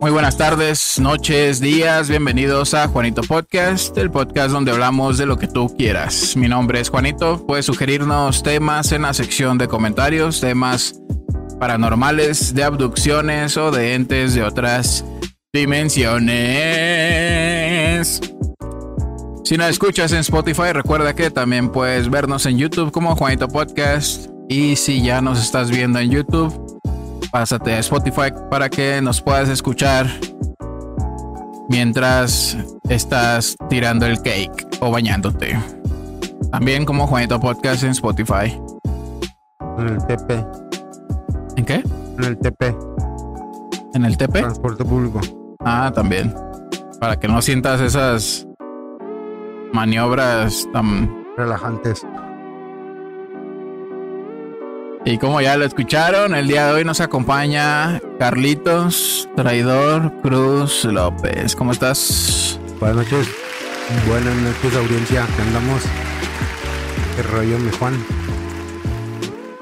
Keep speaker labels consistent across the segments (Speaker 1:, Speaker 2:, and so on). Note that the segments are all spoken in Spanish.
Speaker 1: Muy buenas tardes, noches, días. Bienvenidos a Juanito Podcast, el podcast donde hablamos de lo que tú quieras. Mi nombre es Juanito. Puedes sugerirnos temas en la sección de comentarios, temas paranormales, de abducciones o de entes de otras dimensiones. Si nos escuchas en Spotify, recuerda que también puedes vernos en YouTube como Juanito Podcast. Y si ya nos estás viendo en YouTube, pásate a Spotify para que nos puedas escuchar mientras estás tirando el cake o bañándote. También como Juanito Podcast en Spotify.
Speaker 2: En el TP.
Speaker 1: ¿En qué?
Speaker 2: En el TP.
Speaker 1: ¿En el TP?
Speaker 2: Transporte público.
Speaker 1: Ah, también. Para que no sientas esas maniobras tan
Speaker 2: Relajantes.
Speaker 1: Y como ya lo escucharon, el día de hoy nos acompaña Carlitos Traidor Cruz López. ¿Cómo estás?
Speaker 2: Buenas noches. Buenas noches, audiencia. ¿Qué andamos? ¿Qué rollo, mi Juan?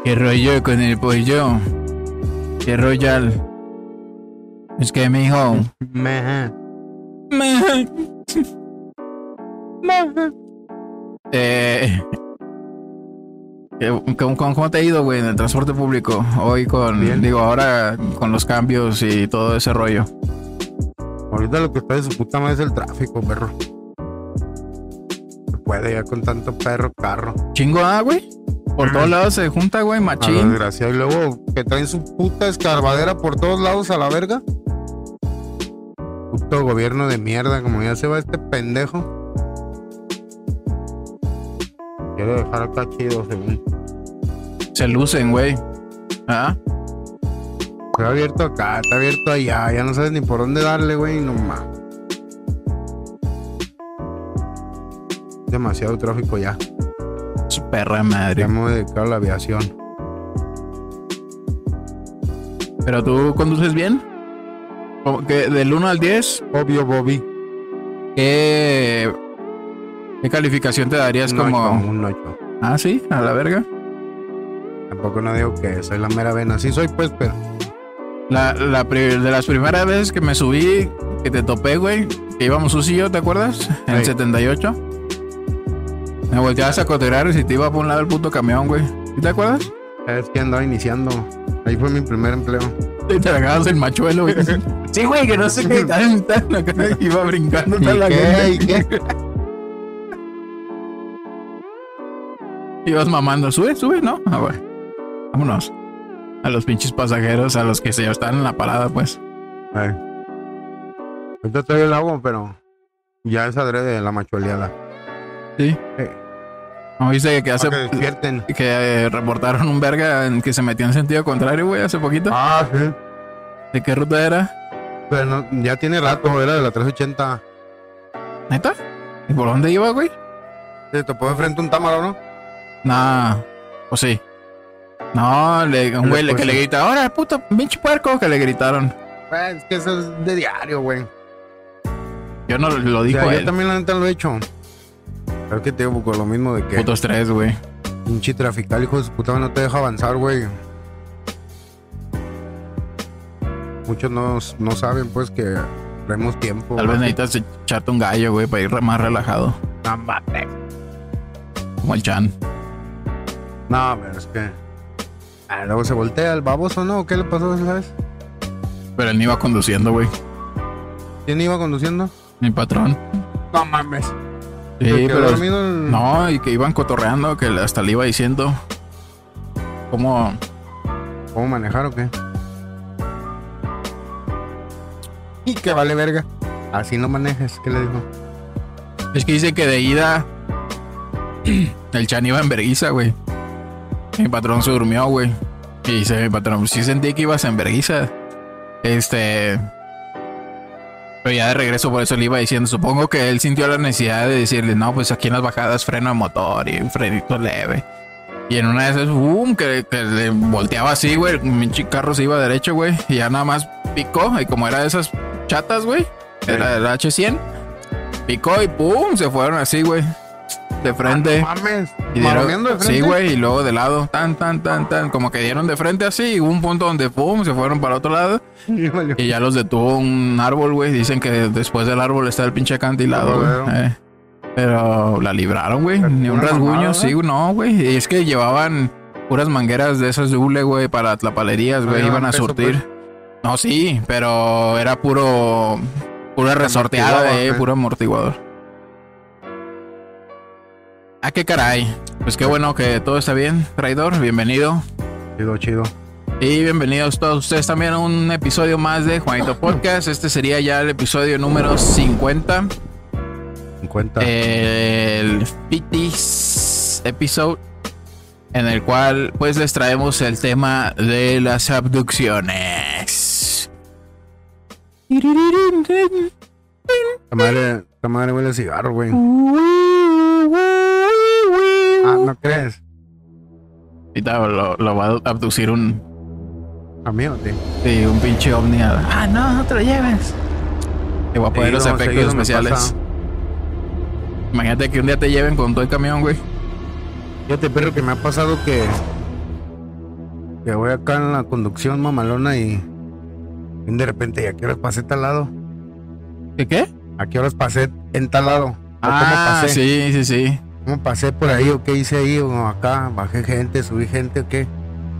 Speaker 1: ¿Qué rollo con el pollo? ¿Qué royal? Es que mi hijo.
Speaker 2: Meja.
Speaker 1: Eh, ¿qué- ¿cómo, cómo- te ha ido, güey, en el transporte público? Hoy con,
Speaker 2: Bien.
Speaker 1: digo, ahora con los cambios y todo ese rollo.
Speaker 2: Ahorita lo que está de su puta madre es el tráfico, perro. Se puede ya con tanto perro carro.
Speaker 1: Chingo, ah, güey. Por todos lados se junta, güey, machín.
Speaker 2: desgracia. Y luego que traen su puta escarbadera por todos lados a la verga. Puto gobierno de mierda, como ya se va este pendejo. Quiere dejar acá chido, según.
Speaker 1: Se lucen, güey. Ah,
Speaker 2: Está abierto acá, está abierto allá. Ya no sabes ni por dónde darle, güey. No más. Demasiado tráfico ya.
Speaker 1: su perra madre.
Speaker 2: Ya me voy a la aviación.
Speaker 1: Pero tú conduces bien. Que del 1 al 10,
Speaker 2: Obvio, Bobby.
Speaker 1: ¿qué, qué calificación te darías
Speaker 2: Un
Speaker 1: como...
Speaker 2: un 8.
Speaker 1: Ah, sí, a la verga.
Speaker 2: Tampoco no digo que soy la mera vena. Sí soy, pues, pero.
Speaker 1: La, la de las primeras veces que me subí, que te topé, güey, que íbamos Susi y yo, ¿te acuerdas? En el
Speaker 2: Sí.
Speaker 1: 78. Me volteabas a coterar y si te iba por un lado el puto camión, güey. ¿Sí ¿Te acuerdas?
Speaker 2: Es que andaba iniciando. Ahí fue mi primer empleo.
Speaker 1: Y te agarrabas el machuelo, güey. Sí, güey, que no sé qué. Tan, tan, iba brincando
Speaker 2: ¿Y
Speaker 1: toda la
Speaker 2: qué?
Speaker 1: gente.
Speaker 2: ¿Y qué?
Speaker 1: Ibas mamando, sube, sube, ¿no? Ah, güey. Vámonos. A los pinches pasajeros, a los que se están en la parada, pues.
Speaker 2: Ay. Ahorita traigo el agua, pero. Ya es adrede de la machueleada.
Speaker 1: Sí.
Speaker 2: Eh,
Speaker 1: ¿No viste que hace.
Speaker 2: que despierten.
Speaker 1: Que eh, reportaron un verga en que se metió en sentido contrario, güey, hace poquito.
Speaker 2: Ah, sí.
Speaker 1: ¿De qué ruta era?
Speaker 2: Pero no- ya tiene rato, era de la 380.
Speaker 1: ¿Neta? ¿Y por dónde iba, güey?
Speaker 2: Se topó de frente un támaro, ¿no?
Speaker 1: Nah, pues sí. No, le, un güey que le grita, ahora puto pinche puerco, que le gritaron.
Speaker 2: Pues, es que eso es de diario, güey.
Speaker 1: Yo no lo, lo
Speaker 2: O
Speaker 1: dijo
Speaker 2: sea, yo también la neta lo he hecho. Pero que te digo, lo mismo de que
Speaker 1: Putos tres, güey.
Speaker 2: pinche trafical, hijo de su puta, no te deja avanzar, güey. Muchos no, no saben, pues, que traemos tiempo.
Speaker 1: Tal vez
Speaker 2: güey.
Speaker 1: necesitas echarte un gallo, güey, para ir más relajado.
Speaker 2: No, mames.
Speaker 1: Como el Chan.
Speaker 2: No, pero es que. Ah, luego se voltea el baboso, ¿no? ¿Qué le pasó esa vez?
Speaker 1: Pero él no iba conduciendo, güey.
Speaker 2: ¿Quién iba conduciendo?
Speaker 1: Mi patrón.
Speaker 2: No mames.
Speaker 1: Sí,
Speaker 2: ¿Se quedó
Speaker 1: pero.
Speaker 2: dormido el-
Speaker 1: No, y que iban cotorreando, que hasta le iba diciendo. ¿Cómo?
Speaker 2: ¿Cómo manejar o qué? Y que vale verga. Así no manejes, ¿qué le dijo?
Speaker 1: Es que dice que de ida. El Chan iba en verguiza, güey. Mi patrón se durmió, güey. Y dice mi patrón, sí sentí que ibas en verguiza. Este. Pero ya de regreso, por eso le iba diciendo. Supongo que él sintió la necesidad de decirle, no, pues aquí en las bajadas freno de motor y un frenito leve. Y en una de esas, boom, que, que le volteaba así, güey. Pinche carro se iba derecho, güey. Y ya nada más picó. Y como era de esas chatas, güey. Era el H100. Picó y pum, se fueron así, güey. De frente.
Speaker 2: No mames.
Speaker 1: Y dieron-
Speaker 2: ¿Maromeando de frente?
Speaker 1: sí, güey, y luego de lado, tan, tan, tan, tan, como que dieron de frente así, y hubo un punto donde pum, se fueron para otro lado,
Speaker 2: Y
Speaker 1: ya los detuvo un árbol, güey. Dicen que después del árbol está el pinche acantilado, güey. Eh, Pero la libraron, güey. Ni un rasguño,
Speaker 2: mamada,
Speaker 1: sí, no, güey. Y es que llevaban puras mangueras de esas de hule, güey, para tlapalerías, güey. Iban a
Speaker 2: peso,
Speaker 1: surtir.
Speaker 2: pues.
Speaker 1: No, sí, pero era puro. Pura resorteada, eh,
Speaker 2: eh.
Speaker 1: puro amortiguador. Ah, qué caray. Pues qué bueno que todo está bien, traidor. Bienvenido.
Speaker 2: Chido, chido.
Speaker 1: Y bienvenidos todos ustedes también a un episodio más de Juanito Podcast. Este sería ya el episodio número 50.
Speaker 2: 50.
Speaker 1: Eh, El 50 episode. En el cual pues les traemos el tema de las abducciones.
Speaker 2: Esta madre, esta madre huele a cigarro, güey. ¿No crees?
Speaker 1: Ahorita lo, lo va a abducir un,
Speaker 2: A mí o a ti.
Speaker 1: sí, un pinche ovni. Ah, no, no te lo lleves. Te voy a poner los efectos especiales. Imagínate que un día te lleven con todo el camión, güey.
Speaker 2: Fíjate, perro, que me ha pasado que. Que voy acá en la conducción mamalona y. y de repente, ¿y a qué horas pasé tal lado?
Speaker 1: ¿Qué qué?
Speaker 2: ¿A qué horas pasé en tal lado? ¿O
Speaker 1: Ah,
Speaker 2: ¿Cómo pasé?
Speaker 1: sí, sí, sí.
Speaker 2: ¿Cómo pasé por ahí? ¿O qué hice ahí? ¿O acá? ¿Bajé gente? ¿Subí gente? ¿O qué?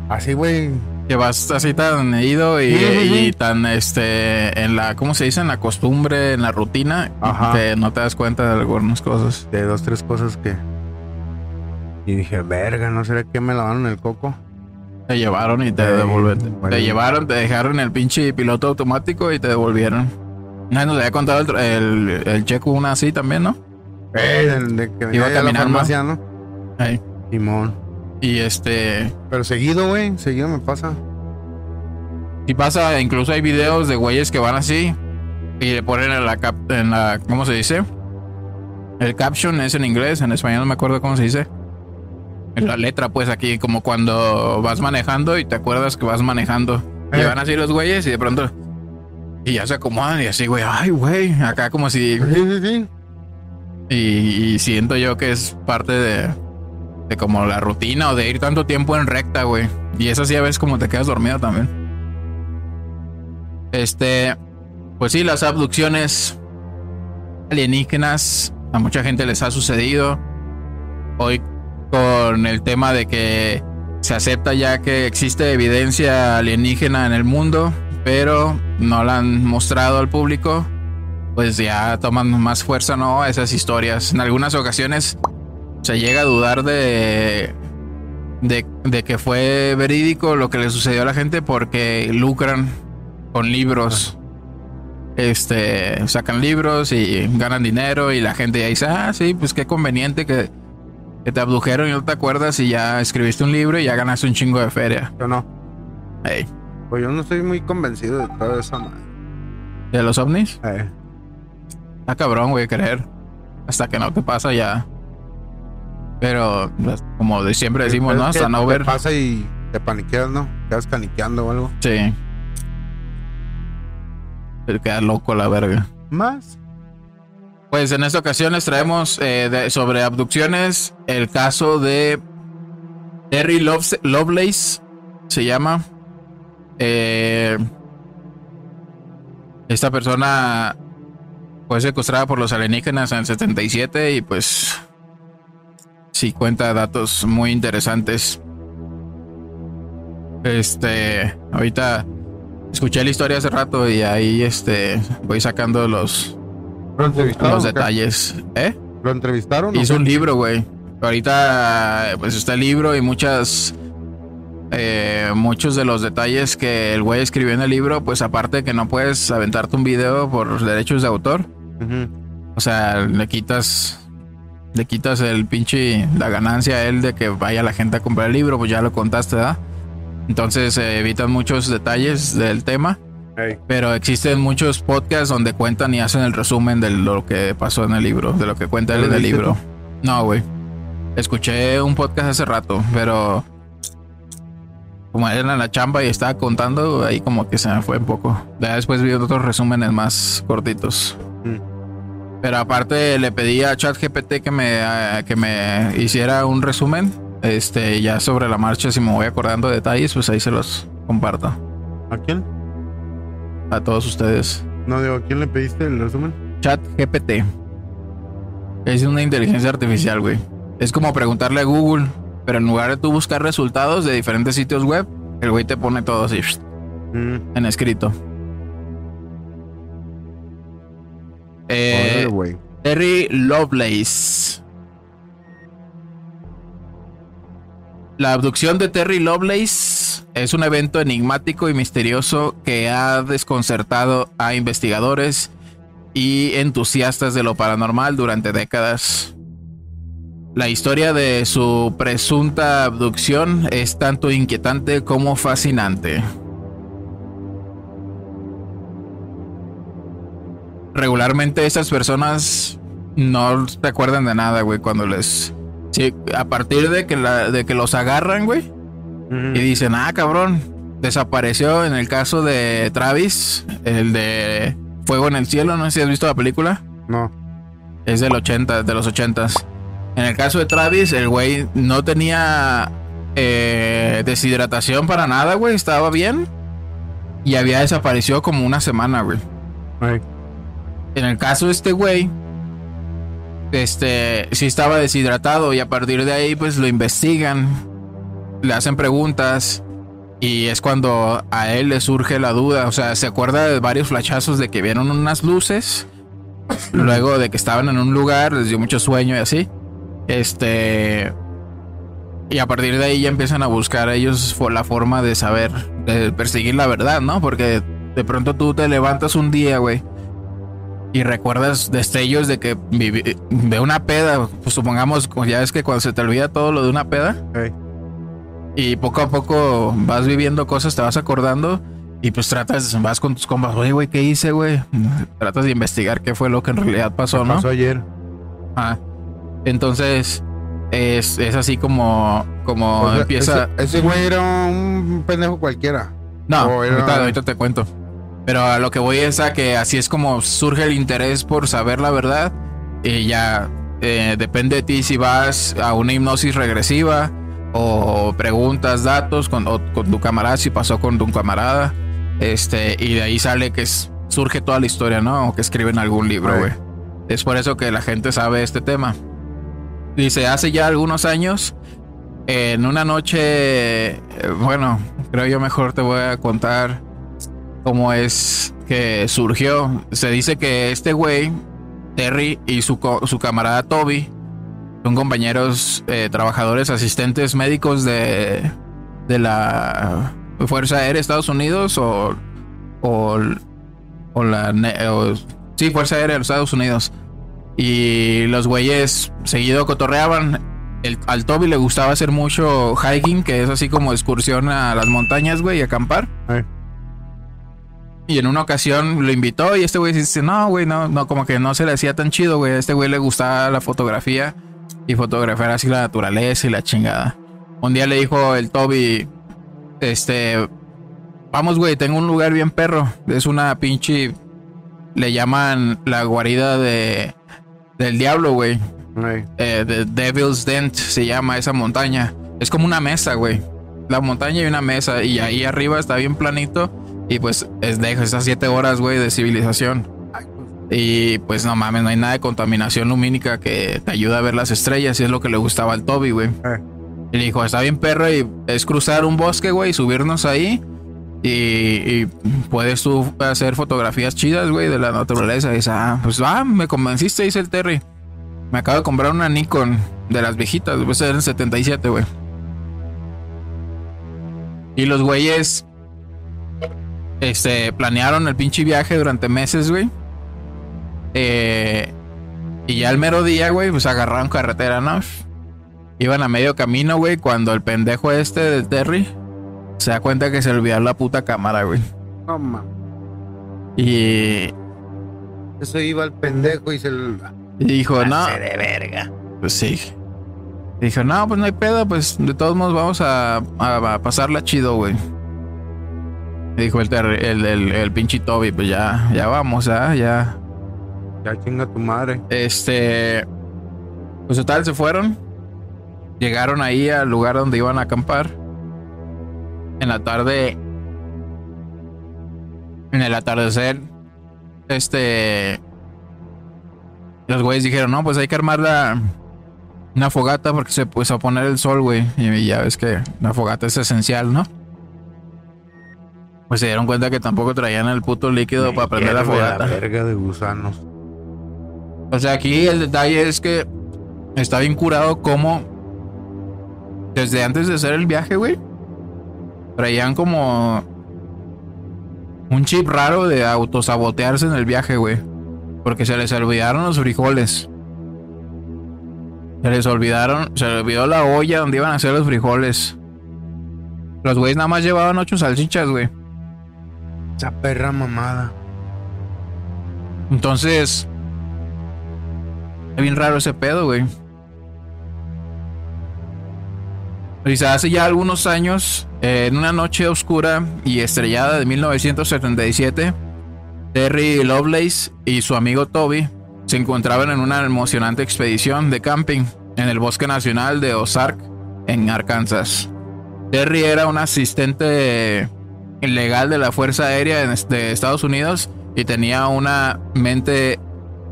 Speaker 2: Así, güey.
Speaker 1: Que vas así tan ido y,
Speaker 2: Sí, sí, sí.
Speaker 1: y tan este en la, ¿cómo se dice? En la costumbre, en la rutina,
Speaker 2: Ajá.
Speaker 1: que no te das cuenta de algunas cosas.
Speaker 2: De dos, tres cosas que. Y dije, verga, ¿no será que me lavaron el coco?
Speaker 1: Te llevaron y te
Speaker 2: Ey,
Speaker 1: devolvieron.
Speaker 2: bueno.
Speaker 1: Te llevaron, te dejaron el pinche piloto automático y te devolvieron. No, nos había contado el, el, el checo una así también, ¿no?
Speaker 2: Eh, de, de que venía
Speaker 1: Iba
Speaker 2: de la farmacia, ¿no?
Speaker 1: Ey.
Speaker 2: Simón.
Speaker 1: Y este,
Speaker 2: Pero seguido, güey. Seguido me pasa.
Speaker 1: si pasa, incluso hay videos de güeyes que van así y le ponen en la, cap- en la, ¿cómo se dice? El caption es en inglés, en español no me acuerdo cómo se dice. En la letra, pues aquí, como cuando vas manejando y te acuerdas que vas manejando. Y
Speaker 2: Eh.
Speaker 1: van así los güeyes y de pronto. Y ya se acomodan y así, güey, ay, güey. Acá como si.
Speaker 2: Sí, sí, sí.
Speaker 1: Y, siento yo que es parte de, de como la rutina o de ir tanto tiempo en recta, güey. Y eso sí a veces como te quedas dormido también. Este, pues sí, las abducciones alienígenas a mucha gente les ha sucedido. Hoy con el tema de que se acepta ya que existe evidencia alienígena en el mundo, pero no la han mostrado al público pues ya toman más fuerza, ¿no? Esas historias. En algunas ocasiones se llega a dudar de, de, de que fue verídico lo que le sucedió a la gente porque lucran con libros. Este, sacan libros y ganan dinero y la gente ya dice, ah, sí, pues qué conveniente que, que te abdujeron y no te acuerdas y ya escribiste un libro y ya ganaste un chingo de feria.
Speaker 2: Yo no.
Speaker 1: Ey,
Speaker 2: Pues yo no estoy muy convencido de toda esa madre.
Speaker 1: ¿De los ovnis?
Speaker 2: Eh,
Speaker 1: Está cabrón, güey, creer. Hasta que no te pasa ya. Pero, pues, como de siempre decimos, ¿no? Hasta no
Speaker 2: te
Speaker 1: ver.
Speaker 2: pasa y te paniqueas, ¿no? Quedas caniqueando o algo.
Speaker 1: Sí. Te queda loco la verga.
Speaker 2: Más.
Speaker 1: Pues en esta ocasión les traemos eh, de- sobre abducciones el caso de Terry Lovelace. Se llama. Eh, esta persona fue secuestrada por los alienígenas en el 77 y pues sí cuenta datos muy interesantes. Este, ahorita escuché la historia hace rato y ahí este voy sacando los,
Speaker 2: ¿Lo entrevistaron?
Speaker 1: los detalles. ¿Eh?
Speaker 2: ¿Lo entrevistaron?
Speaker 1: Hizo un libro, güey. Ahorita, pues está el libro y muchas. eh, muchos de los detalles que el güey escribió en el libro, pues aparte de que no puedes aventarte un video por derechos de autor, O sea, le quitas. Le quitas el pinche. La ganancia a él de que vaya la gente a comprar el libro, pues ya lo contaste, ¿verdad? Entonces eh, evitan muchos detalles del tema. Pero existen muchos podcasts donde cuentan y hacen el resumen de lo que pasó en el libro, de lo que cuenta él
Speaker 2: ¿Lo
Speaker 1: en el libro. No, güey. Escuché un podcast hace rato, pero como era en la chamba y estaba contando, ahí como que se me fue un poco. Ya después vi otros resúmenes más cortitos.
Speaker 2: Mm.
Speaker 1: Pero aparte le pedí a ChatGPT que me, eh, que me hiciera un resumen. Este, ya sobre la marcha, si me voy acordando detalles, pues ahí se los comparto.
Speaker 2: ¿A quién?
Speaker 1: A todos ustedes.
Speaker 2: No digo, ¿a quién le pediste el resumen?
Speaker 1: ChatGPT. Es una inteligencia artificial, güey. Es como preguntarle a Google, pero en lugar de tú buscar resultados de diferentes sitios web, el güey te pone todo así
Speaker 2: Mm,
Speaker 1: en escrito. Eh. Terry Lovelace. La abducción de Terry Lovelace es un evento enigmático y misterioso que ha desconcertado a investigadores y entusiastas de lo paranormal durante décadas. La historia de su presunta abducción es tanto inquietante como fascinante. Regularmente estas personas no se acuerdan de nada, güey, cuando les... Sí, a partir de que, la- de que los agarran, güey, y dicen, ah, cabrón, desapareció en el caso de Travis, el de Fuego en el Cielo, no sé si has visto la película.
Speaker 2: No.
Speaker 1: Es del 80, de los 80. En el caso de Travis, el güey no tenía eh, deshidratación para nada, güey. Estaba bien. Y había desaparecido como una semana, güey.
Speaker 2: Ay,
Speaker 1: En el caso de este güey, este sí estaba deshidratado y a partir de ahí pues lo investigan, le hacen preguntas y es cuando a él le surge la duda, o sea, se acuerda de varios flachazos de que vieron unas luces, luego de que estaban en un lugar, les dio mucho sueño y así. Este y a partir de ahí ya empiezan a buscar ellos fo- la forma de saber, de perseguir la verdad, ¿no? Porque de pronto tú te levantas un día, güey, y recuerdas destellos de que de una peda, pues supongamos, ya ves que cuando se te olvida todo lo de una peda y poco a poco vas viviendo cosas, te vas acordando y pues tratas, vas con tus compas, oye, güey, ¿qué hice, güey? Tratas de investigar qué fue lo que en realidad pasó, ¿no?
Speaker 2: Pasó ayer.
Speaker 1: Ah, entonces es, es así como, como
Speaker 2: O sea,
Speaker 1: empieza...
Speaker 2: Ese, ese güey era un pendejo cualquiera.
Speaker 1: No,
Speaker 2: o era-
Speaker 1: ahorita, ahorita te cuento. Pero a lo que voy es a que así es como surge el interés por saber la verdad. Y ya eh, depende de ti si vas a una hipnosis regresiva o preguntas datos con, o con tu camarada, si pasó con tu camarada. Este, y de ahí sale que es- surge toda la historia, ¿no? O que escriben algún libro, güey. Es por eso que la gente sabe este tema. Dice, hace ya algunos años, en una noche, eh, bueno, creo yo mejor te voy a contar cómo es que surgió. Se dice que este güey, Terry y su, su camarada Toby, son compañeros eh, trabajadores, asistentes médicos de, de la Fuerza Aérea de Estados Unidos o, o, la... sí, Fuerza Aérea de Estados Unidos. Y los güeyes seguido cotorreaban. El, al Toby le gustaba hacer mucho hiking, que es así como excursión a las montañas, güey, y acampar. Y en una ocasión lo invitó y este güey dice, no, güey, no, no, como que no se le hacía tan chido, güey. A este güey le gustaba la fotografía y fotografiar así la naturaleza y la chingada. Un día le dijo el Toby, este, vamos, güey, tengo un lugar bien perro. Es una pinche, le llaman la guarida de, del diablo, güey.
Speaker 2: Ay,
Speaker 1: Eh, The Devil's Dent se llama esa montaña. Es como una mesa, güey. La montaña y una mesa. Y ahí arriba está bien planito. Y pues es de esas siete horas, güey, de civilización. Y pues no mames, no hay nada de contaminación lumínica que te ayuda a ver las estrellas. Y es lo que le gustaba al Toby, güey.
Speaker 2: ay.
Speaker 1: Y le dijo, está bien perro y es cruzar un bosque, güey, y subirnos ahí. Y, y puedes tú hacer fotografías chidas, güey, de la naturaleza. Y dice, ah, pues va, me convenciste, dice el Terry. Me acabo de comprar una Nikon de las viejitas, debe ser el 77, güey. Y los güeyes, este, planearon el pinche viaje durante meses, güey. Eh, y ya el mero día, güey, pues agarraron carretera, ¿no? Iban a medio camino, güey, cuando el pendejo este del Terry se da cuenta que se le olvidó la puta cámara, güey.
Speaker 2: No.
Speaker 1: Y,
Speaker 2: Eso iba al pendejo y se el...
Speaker 1: y dijo, no,
Speaker 2: de verga.
Speaker 1: pues sí. Dijo, no, pues no hay pedo, pues de todos modos vamos a, a, a pasarla chido, güey. Dijo el, el, el, el pinche Toby, pues ya, ya vamos, ¿ah? ya.
Speaker 2: Ya chinga tu madre.
Speaker 1: Este. Pues total, se fueron. Llegaron ahí al lugar donde iban a acampar. En la tarde. En el atardecer. Este. Los güeyes dijeron, no, pues hay que armar la. Una fogata porque se puso a poner el sol, güey. Y ya ves que la fogata es esencial, ¿no? Pues se dieron cuenta que tampoco traían el puto líquido para prender la fogata.
Speaker 2: verga de gusanos.
Speaker 1: O sea, aquí el detalle es que está bien curado como desde antes de hacer el viaje, güey, traían como un chip raro de autosabotearse en el viaje, güey. Porque se les olvidaron los frijoles. Se les olvidaron, se les olvidó la olla donde iban a hacer los frijoles. Los güeyes nada más llevaban ocho salchichas, güey.
Speaker 2: Esa perra mamada.
Speaker 1: Entonces, es bien raro ese pedo, güey. Dice, hace ya algunos años, eh, en una noche oscura y estrellada de 1977, Terry Lovelace y su amigo Toby se encontraban en una emocionante expedición de camping en el Bosque Nacional de Ozark, en Arkansas. Terry era un asistente ilegal de la Fuerza Aérea en- de Estados Unidos y tenía una mente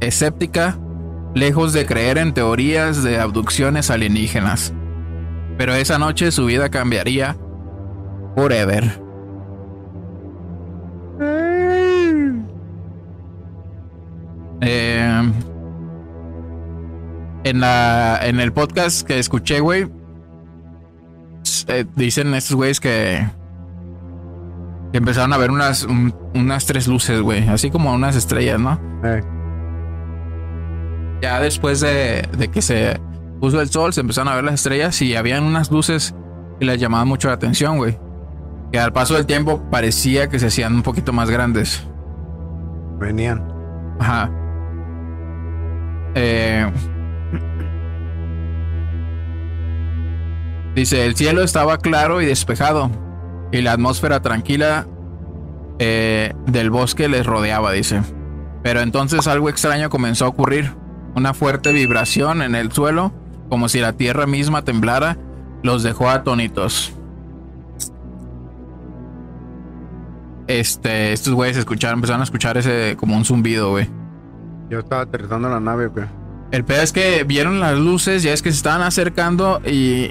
Speaker 1: escéptica, lejos de creer en teorías de abducciones alienígenas. Pero esa noche su vida cambiaría forever. Eh, en, la, en el podcast que escuché, güey, eh, dicen estos güeyes que, que empezaron a ver unas, un- unas tres luces, güey, así como unas estrellas, ¿no?
Speaker 2: Eh,
Speaker 1: Ya después de, de que se puso el sol, se empezaron a ver las estrellas y habían unas luces que les llamaban mucho la atención, güey. Que al paso del tiempo parecía que se hacían un poquito más grandes.
Speaker 2: venían.
Speaker 1: Ajá. Eh, dice, el cielo estaba claro y despejado y la atmósfera tranquila eh, del bosque les rodeaba, dice. Pero entonces algo extraño comenzó a ocurrir. Una fuerte vibración en el suelo, como si la tierra misma temblara, los dejó atónitos. Este, estos güeyes escucharon, empezaron a escuchar ese como un zumbido, güey.
Speaker 2: Yo estaba aterrizando la nave, güey.
Speaker 1: El pedo es que vieron las luces, ya es que se estaban acercando y,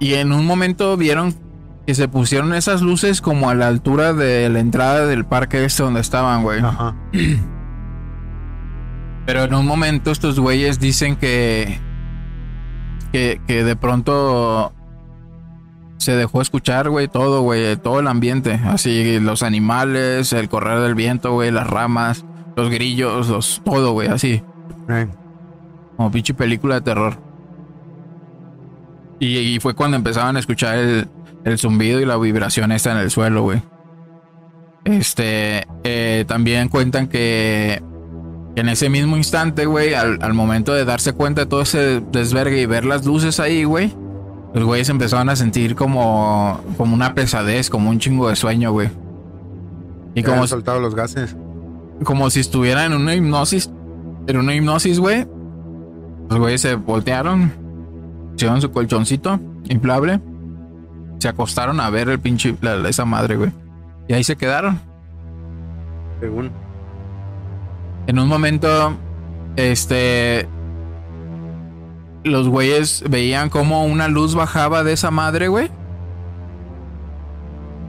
Speaker 1: y en un momento vieron que se pusieron esas luces como a la altura de la entrada del parque este donde estaban, güey.
Speaker 2: Ajá.
Speaker 1: Pero en un momento estos güeyes dicen que, que, que de pronto se dejó escuchar, güey, todo, güey, todo el ambiente. Así, los animales, el correr del viento, güey, las ramas, los grillos, los, todo, güey, así. Como pinche película de terror. Y, y fue cuando empezaban a escuchar el, el zumbido y la vibración esta en el suelo, güey. Este, eh, también cuentan que en ese mismo instante, güey, al, al momento de darse cuenta de todo ese desvergue y ver las luces ahí, güey, los güeyes empezaron a sentir como, como una pesadez, como un chingo de sueño, güey. Y
Speaker 2: han
Speaker 1: como,
Speaker 2: soltado los gases.
Speaker 1: como si estuvieran en una hipnosis. En una hipnosis, güey. Los güeyes se voltearon. Hicieron su colchoncito inflable. Se acostaron a ver el pinche. la- esa madre, güey. Y ahí se quedaron.
Speaker 2: Según.
Speaker 1: En un momento. Este. Los güeyes veían como una luz bajaba de esa madre, güey.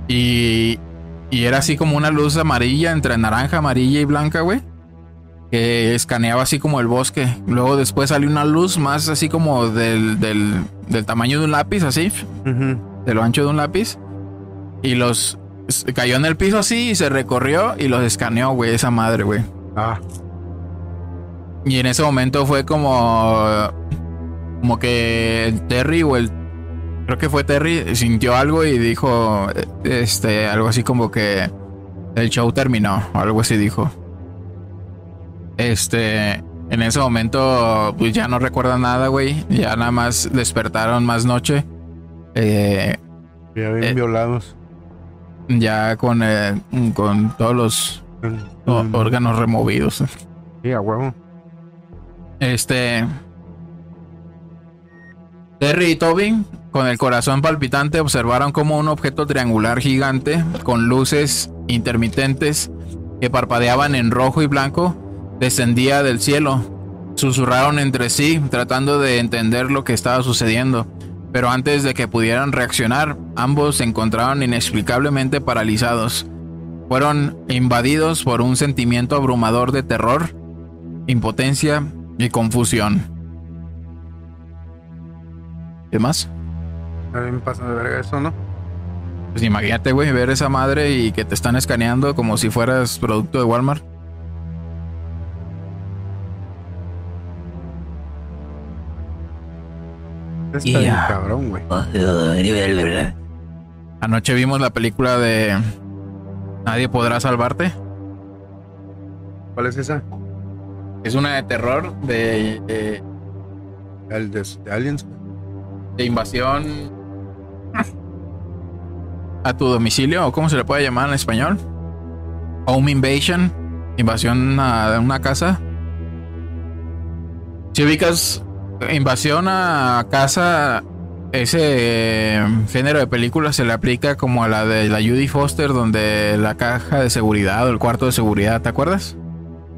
Speaker 1: Y. Y era así como una luz amarilla, entre naranja, amarilla y blanca, güey. Que escaneaba así como el bosque. Luego después salió una luz más así como del, del, del tamaño de un lápiz, así.
Speaker 2: Ujú.
Speaker 1: De lo ancho de un lápiz. Y los. Cayó en el piso así y se recorrió y los escaneó, güey, esa madre, güey.
Speaker 2: Ah,
Speaker 1: Y en ese momento fue como. Como que el Terry o el. Creo que fue Terry, sintió algo y dijo. eh, Este, algo así como que. El show terminó, o algo así dijo. Este. En ese momento, pues ya no recuerda nada, güey. Ya nada más despertaron más noche. Eh,
Speaker 2: ya bien
Speaker 1: Eh.
Speaker 2: violados.
Speaker 1: ya con, eh, con todos los o- órganos removidos.
Speaker 2: Sí, a huevo.
Speaker 1: Este. Terry y Tobin, con el corazón palpitante, observaron como un objeto triangular gigante con luces intermitentes que parpadeaban en rojo y blanco descendía del cielo. Susurraron entre sí, tratando de entender lo que estaba sucediendo. Pero antes de que pudieran reaccionar, ambos se encontraban inexplicablemente paralizados. Fueron invadidos por un sentimiento abrumador de terror, impotencia y confusión. ¿Qué más?
Speaker 2: A mí me pasa de verga eso, ¿no?
Speaker 1: Pues imagínate, güey, ver esa madre y que te están escaneando como si fueras producto de Walmart.
Speaker 2: Está
Speaker 1: Y
Speaker 2: bien
Speaker 1: ya.
Speaker 2: cabrón, güey.
Speaker 1: Anoche vimos la película de Nadie podrá salvarte.
Speaker 2: ¿Cuál es esa?
Speaker 1: Es una de terror de, de-
Speaker 2: El de, de Aliens.
Speaker 1: de invasión a tu domicilio, o cómo se le puede llamar en español. Home invasion, invasión a una casa. Si ubicas invasión a casa, ese eh, género de película se le aplica como a la de la Judy Foster, donde la caja de seguridad o el cuarto de seguridad, ¿te acuerdas?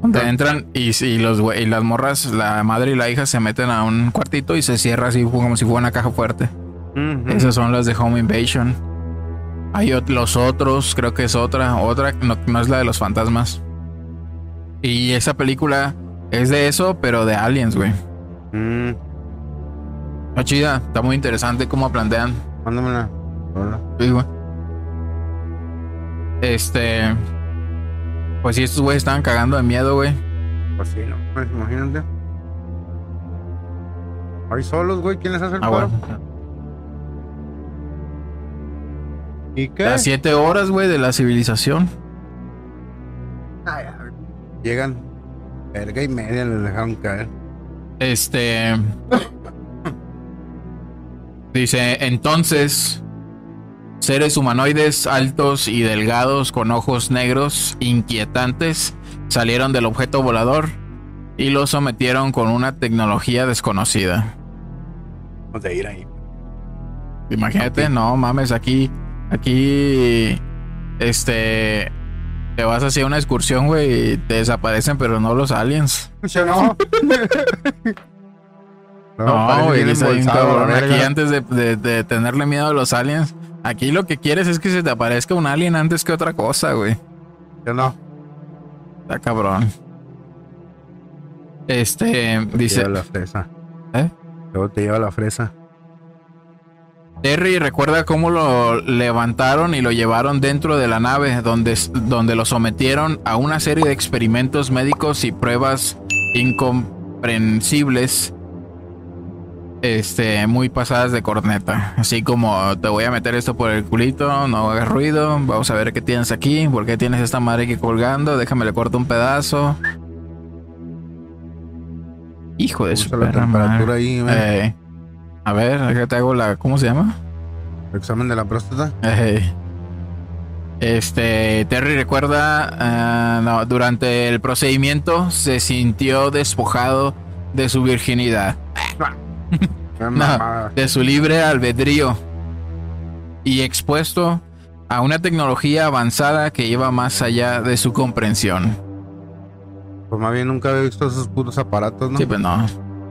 Speaker 1: Donde entran y, y los y las morras, la madre y la hija se meten a un cuartito y se cierra así como si fuera una caja fuerte. Esas son las de Home Invasion. Hay los otros, creo que es otra, otra no, no es la de los fantasmas. Y esa película es de eso, pero de aliens, güey.
Speaker 2: Mm,
Speaker 1: Está chida, está muy interesante cómo plantean.
Speaker 2: mándamela. Hola.
Speaker 1: Sí, güey. Este. Pues sí, estos güeyes estaban cagando de miedo, güey.
Speaker 2: Pues sí, no. Pues imagínate. Ahí solos, güey. ¿Quién les hace el
Speaker 1: Ah,
Speaker 2: paro?
Speaker 1: bueno.
Speaker 2: ¿Y qué?
Speaker 1: Las siete horas, güey, de la civilización.
Speaker 2: Ay, ay. Llegan. Verga y media les dejaron caer.
Speaker 1: Este. Dice, entonces, seres humanoides altos y delgados con ojos negros inquietantes salieron del objeto volador y lo sometieron con una tecnología desconocida.
Speaker 2: Vamos a ir ahí.
Speaker 1: Imagínate, no mames, aquí, aquí, este, te vas hacia una excursión, güey, y te desaparecen, pero no los aliens.
Speaker 2: ¿Sí, no?
Speaker 1: No, güey,
Speaker 2: embolsado,
Speaker 1: cabrón. Aquí
Speaker 2: verga.
Speaker 1: antes de, de- de tenerle miedo a los aliens, aquí lo que quieres es que se te aparezca un alien antes que otra cosa, güey.
Speaker 2: Yo no.
Speaker 1: Está cabrón. Este,
Speaker 2: Te
Speaker 1: dice,
Speaker 2: lleva la fresa.
Speaker 1: ¿eh?
Speaker 2: Luego te lleva la fresa.
Speaker 1: Terry recuerda cómo lo levantaron y lo llevaron dentro de la nave, donde, donde lo sometieron a una serie de experimentos médicos y pruebas incomprensibles. Este, muy pasadas de corneta. Así como te voy a meter esto por el culito, no hagas ruido, vamos a ver qué tienes aquí, por qué tienes esta madre aquí colgando, déjame le corto un pedazo. Hijo de su
Speaker 2: la temperatura
Speaker 1: madre.
Speaker 2: ahí, güey.
Speaker 1: Eh, a ver, acá te hago la. ¿Cómo se llama?
Speaker 2: Examen de la próstata.
Speaker 1: Este, Terry recuerda, ah, no, durante el procedimiento se sintió despojado de su virginidad, No. de su libre albedrío y expuesto a una tecnología avanzada que iba más allá de su comprensión.
Speaker 2: Pues más bien nunca había visto esos putos aparatos, ¿no?
Speaker 1: Sí, pues no,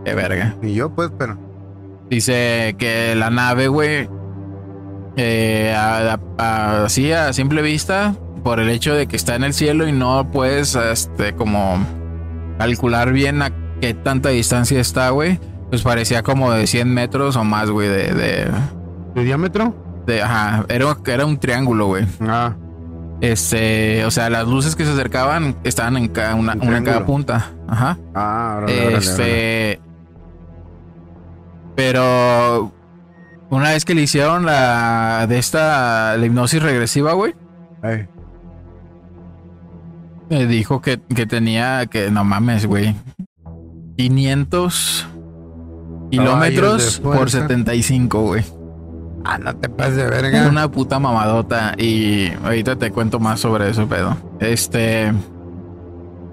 Speaker 1: qué verga.
Speaker 2: Ni yo, pues, pero.
Speaker 1: Dice que la nave, güey, eh, a- a- así a simple vista, por el hecho de que está en el cielo y no puedes, este, como calcular bien a qué tanta distancia está, güey, pues parecía como de 100 metros o más, güey, de, de,
Speaker 2: ¿De diámetro?
Speaker 1: de- ajá, era, era un triángulo, güey.
Speaker 2: Ah,
Speaker 1: Este, o sea, las luces que se acercaban estaban en cada una,
Speaker 2: Un
Speaker 1: una en cada punta, ajá.
Speaker 2: ah, órale, órale, órale.
Speaker 1: Pero. Una vez que le hicieron la. De esta. La hipnosis regresiva, güey.
Speaker 2: Ey,
Speaker 1: Me dijo que, que tenía. Que no mames, güey. 500 kilómetros por
Speaker 2: fuerza.
Speaker 1: 75, güey.
Speaker 2: Ah, no te pases de verga.
Speaker 1: una puta mamadota. Y ahorita te cuento más sobre eso, pedo. Este.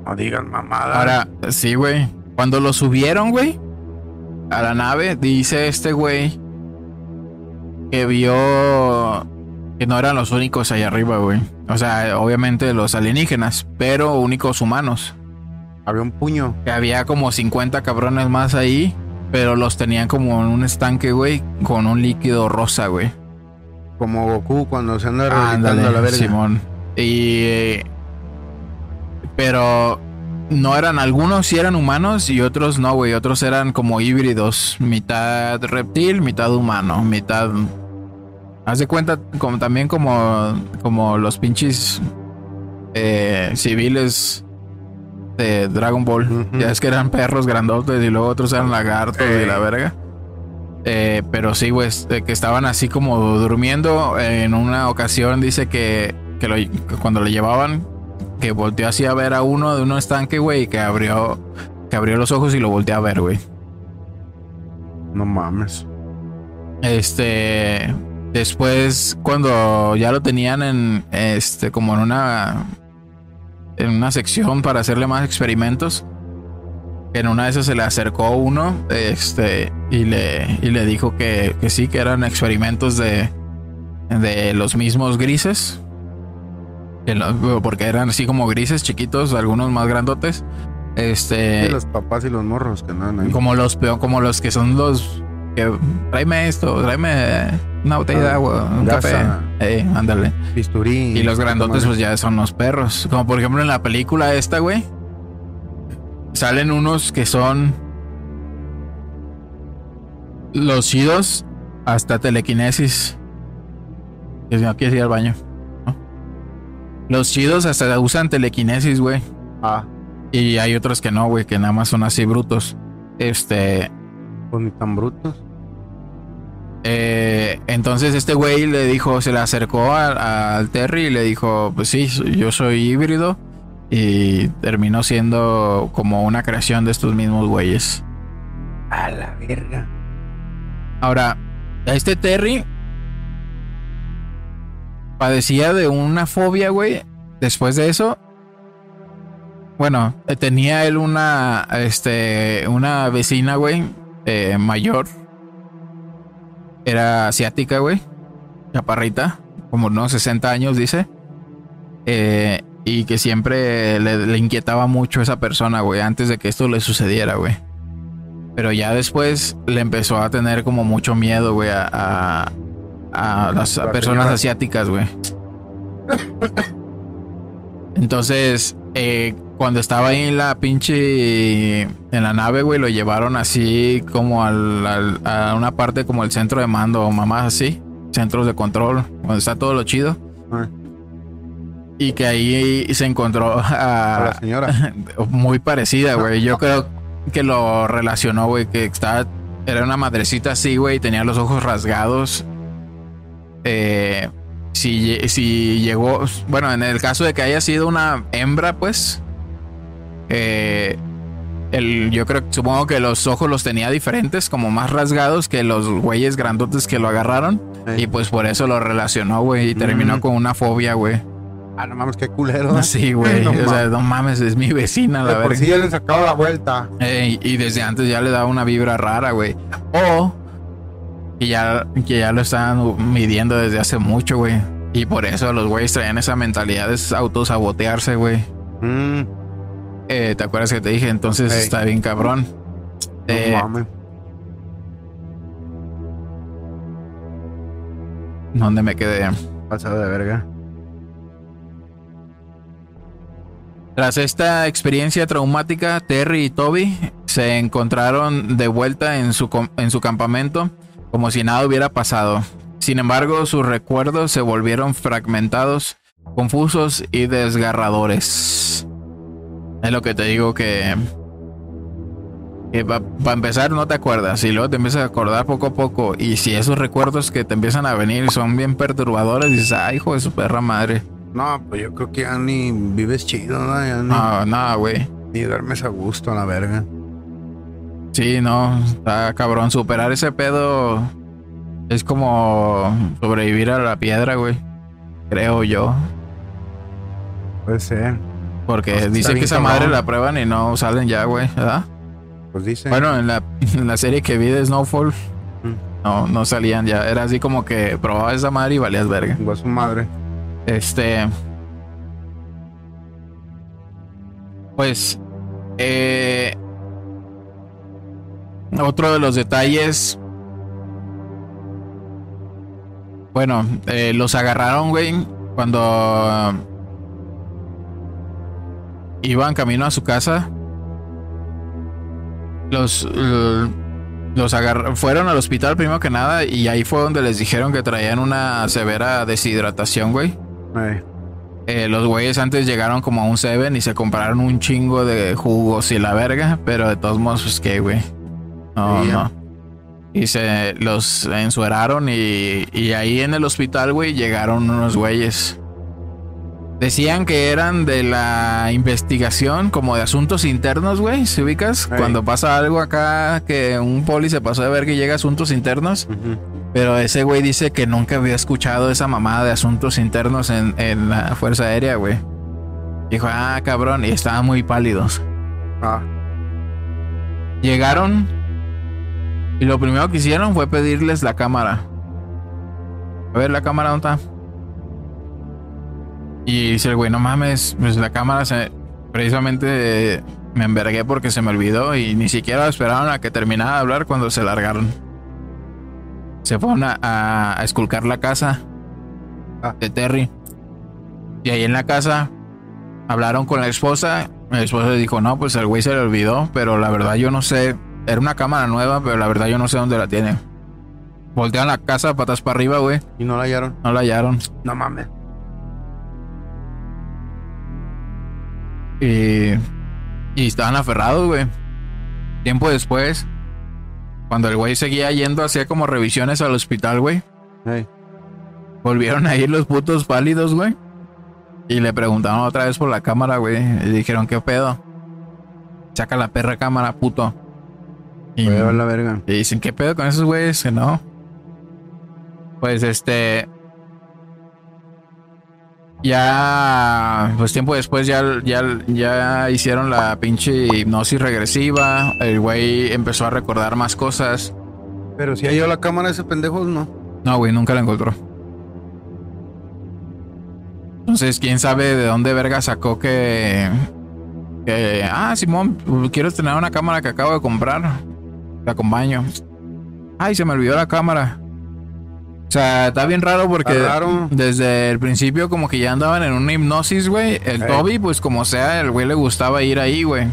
Speaker 2: No digan mamada.
Speaker 1: Ahora, sí, güey. Cuando lo subieron, güey, a la nave, dice este güey que vio que no eran los únicos allá arriba, güey. O sea, obviamente los alienígenas, pero únicos humanos.
Speaker 2: Había un puño.
Speaker 1: Que había como 50 cabrones más ahí, pero los tenían como en un estanque, güey, con un líquido rosa, güey.
Speaker 2: Como Goku cuando se anda rehabilitando a la verga.
Speaker 1: Simón. Y. eh, Pero no eran algunos, sí eran humanos y otros no, güey. Otros eran como híbridos, mitad reptil, mitad humano, mitad. Haz de cuenta como también como como los pinches eh, civiles de Dragon Ball. Ya es que eran perros grandotes y luego otros eran lagartos y la verga. Eh, pero sí, güey, que estaban así como durmiendo. En una ocasión dice que, que, lo- que cuando lo llevaban, que volteó así a ver a uno de un estanque, güey, y que abrió, que abrió los ojos y lo volteó a ver, güey.
Speaker 2: No mames.
Speaker 1: Este. Después, cuando ya lo tenían en. Este, como en una. En una sección para hacerle más experimentos. En una de esas se le acercó uno. Este. Y le, y le dijo que, que sí, que eran experimentos de. De los mismos grises. Porque eran así como grises chiquitos, algunos más grandotes. Este.
Speaker 2: Sí, los papás y los morros que andan ahí.
Speaker 1: Como los peor, como los que son los que tráeme esto, tráeme una botella de
Speaker 2: Ah,
Speaker 1: agua, un café. Eh, ándale.
Speaker 2: Bisturí.
Speaker 1: Y los grandotes, pues ya son los perros. Como por ejemplo en la película esta, güey. Salen unos que son los chidos hasta telequinesis. Que si no quieres ir al baño. Los chidos hasta usan telequinesis, güey.
Speaker 2: Ah,
Speaker 1: Y hay otros que no, güey, que nada más son así brutos. Este.
Speaker 2: pues ni tan brutos.
Speaker 1: eh, entonces este güey le dijo, se le acercó a- al Terry y le dijo, pues sí, yo soy híbrido. Y terminó siendo como una creación de estos mismos güeyes.
Speaker 2: A la verga.
Speaker 1: Ahora, este Terry padecía de una fobia, güey. Después de eso, bueno, eh, tenía él una, este, una vecina, güey, eh, mayor. Era asiática, güey. Chaparrita, como unos 60 años, dice. Eh, y que siempre le, inquietaba mucho esa persona, güey, antes de que esto le sucediera, güey. Pero ya después le empezó a tener como mucho miedo, güey, a, a, a las
Speaker 2: La
Speaker 1: personas asiáticas, güey. Entonces, eh, cuando estaba ahí en la pinche. En la nave, güey, lo llevaron así como al, al- a una parte como el centro de mando o mamás así. Centros de control, donde está todo lo chido.
Speaker 2: Ah,
Speaker 1: Y que ahí se encontró
Speaker 2: a la señora.
Speaker 1: muy parecida, güey. Yo creo que lo relacionó, güey, que estaba. Era una madrecita así, güey, y tenía los ojos rasgados. Eh, si, lle- si llegó. Bueno, en el caso de que haya sido una hembra, pues. eh, el, yo creo, supongo que los ojos los tenía diferentes, como más rasgados que los güeyes grandotes que lo agarraron. Y pues por eso lo relacionó, güey. Y terminó
Speaker 2: Mm.
Speaker 1: con una fobia, güey.
Speaker 2: Ah, no mames, qué culero. ¿eh?
Speaker 1: Sí, güey.
Speaker 2: No
Speaker 1: o sea, no mames, es mi vecina, la
Speaker 2: De por
Speaker 1: verdad.
Speaker 2: sí ya le sacaba la vuelta.
Speaker 1: Ey, y desde antes ya le daba una vibra rara, güey. O que ya, que ya lo estaban midiendo desde hace mucho, güey. Y por eso los güeyes traían esa mentalidad de autosabotearse, güey.
Speaker 2: Mm,
Speaker 1: Eh, ¿Te acuerdas que te dije? Entonces está bien cabrón.
Speaker 2: no
Speaker 1: Eh,
Speaker 2: mames.
Speaker 1: ¿Dónde me quedé?
Speaker 2: Pasado de verga.
Speaker 1: Tras esta experiencia traumática, Terry y Toby se encontraron de vuelta en su, en su campamento como si nada hubiera pasado. Sin embargo, sus recuerdos se volvieron fragmentados, confusos y desgarradores. Es lo que te digo que... que para empezar no te acuerdas y luego te empiezas a acordar poco a poco y si esos recuerdos que te empiezan a venir son bien perturbadores dices, ay hijo de su perra madre.
Speaker 2: No, pues yo creo que ya ni vives chido, ¿no? Ya ni,
Speaker 1: No, nada, güey.
Speaker 2: ni duermes a gusto a la verga.
Speaker 1: Sí, no, está cabrón. Superar ese pedo es como sobrevivir a la piedra, güey. Creo yo.
Speaker 2: Puede ser.
Speaker 1: Porque
Speaker 2: Pues, está
Speaker 1: dice que esa madre la prueban y no salen ya, güey, ¿verdad?
Speaker 2: Pues dice.
Speaker 1: Bueno, en la, en la serie que vi de Snowfall,
Speaker 2: Mm.
Speaker 1: no, no salían ya. Era así como que probabas esa madre y valías verga.
Speaker 2: Su madre.
Speaker 1: Este. Pues. eh, otro de los detalles. Bueno, eh, los agarraron, güey, cuando ah, iban camino a su casa. Los, los agar- fueron al hospital primero que nada y ahí fue donde les dijeron que traían una severa deshidratación, güey.
Speaker 2: Ey,
Speaker 1: Eh, los güeyes antes llegaron como a un Seven y se compraron un chingo de jugos y la verga, pero de todos modos, pues qué, güey. No. Y se los ensueraron y, y ahí en el hospital, güey, llegaron unos güeyes. Decían que eran de la investigación, como de asuntos internos, güey. ¿Se ubicas? Cuando pasa algo acá, que un poli se pasó de ver que llega a asuntos internos. Pero ese güey dice que nunca había escuchado esa mamada de asuntos internos en, en la Fuerza Aérea, güey. Dijo, ah, cabrón, y estaban muy pálidos.
Speaker 2: Ah,
Speaker 1: Llegaron y lo primero que hicieron fue pedirles la cámara. A ver, la cámara, ¿dónde está? Y dice el güey, no mames, pues la cámara se... Precisamente me envergué porque se me olvidó y ni siquiera esperaron a que terminara de hablar cuando se largaron. Se fueron a, a- a esculcar la casa
Speaker 2: Ah.
Speaker 1: de Terry. Y ahí en la casa hablaron con la esposa. La esposa le dijo, no, pues el güey se le olvidó, pero la verdad yo no sé. Era una cámara nueva, pero la verdad yo no sé dónde la tiene. Voltearon la casa patas para arriba, güey.
Speaker 2: y no la hallaron.
Speaker 1: No la hallaron.
Speaker 2: No mames.
Speaker 1: Y, y estaban aferrados, güey. Tiempo después, cuando el güey seguía yendo, hacía como revisiones al hospital, güey.
Speaker 2: Ey,
Speaker 1: Volvieron a ir los putos pálidos, güey. Y le preguntaron otra vez por la cámara, güey. Y dijeron, ¿qué pedo? Saca la perra cámara, puto. Y,
Speaker 2: la verga.
Speaker 1: y dicen, ¿qué pedo con esos güeyes? Que no. Pues este. Ya. Pues tiempo después ya, ya, ya hicieron la pinche hipnosis regresiva. El güey empezó a recordar más cosas.
Speaker 2: Pero si halló la cámara ese pendejo, no.
Speaker 1: No, güey, nunca la encontró. Entonces, quién sabe de dónde verga sacó que. que ah, Simón, quiero tener una cámara que acabo de comprar. Te acompaño. Ay, se me olvidó la cámara. O sea, está bien raro porque
Speaker 2: raro.
Speaker 1: desde el principio como que ya andaban en una hipnosis, güey. El. Toby, pues como sea, el güey le gustaba ir ahí, güey.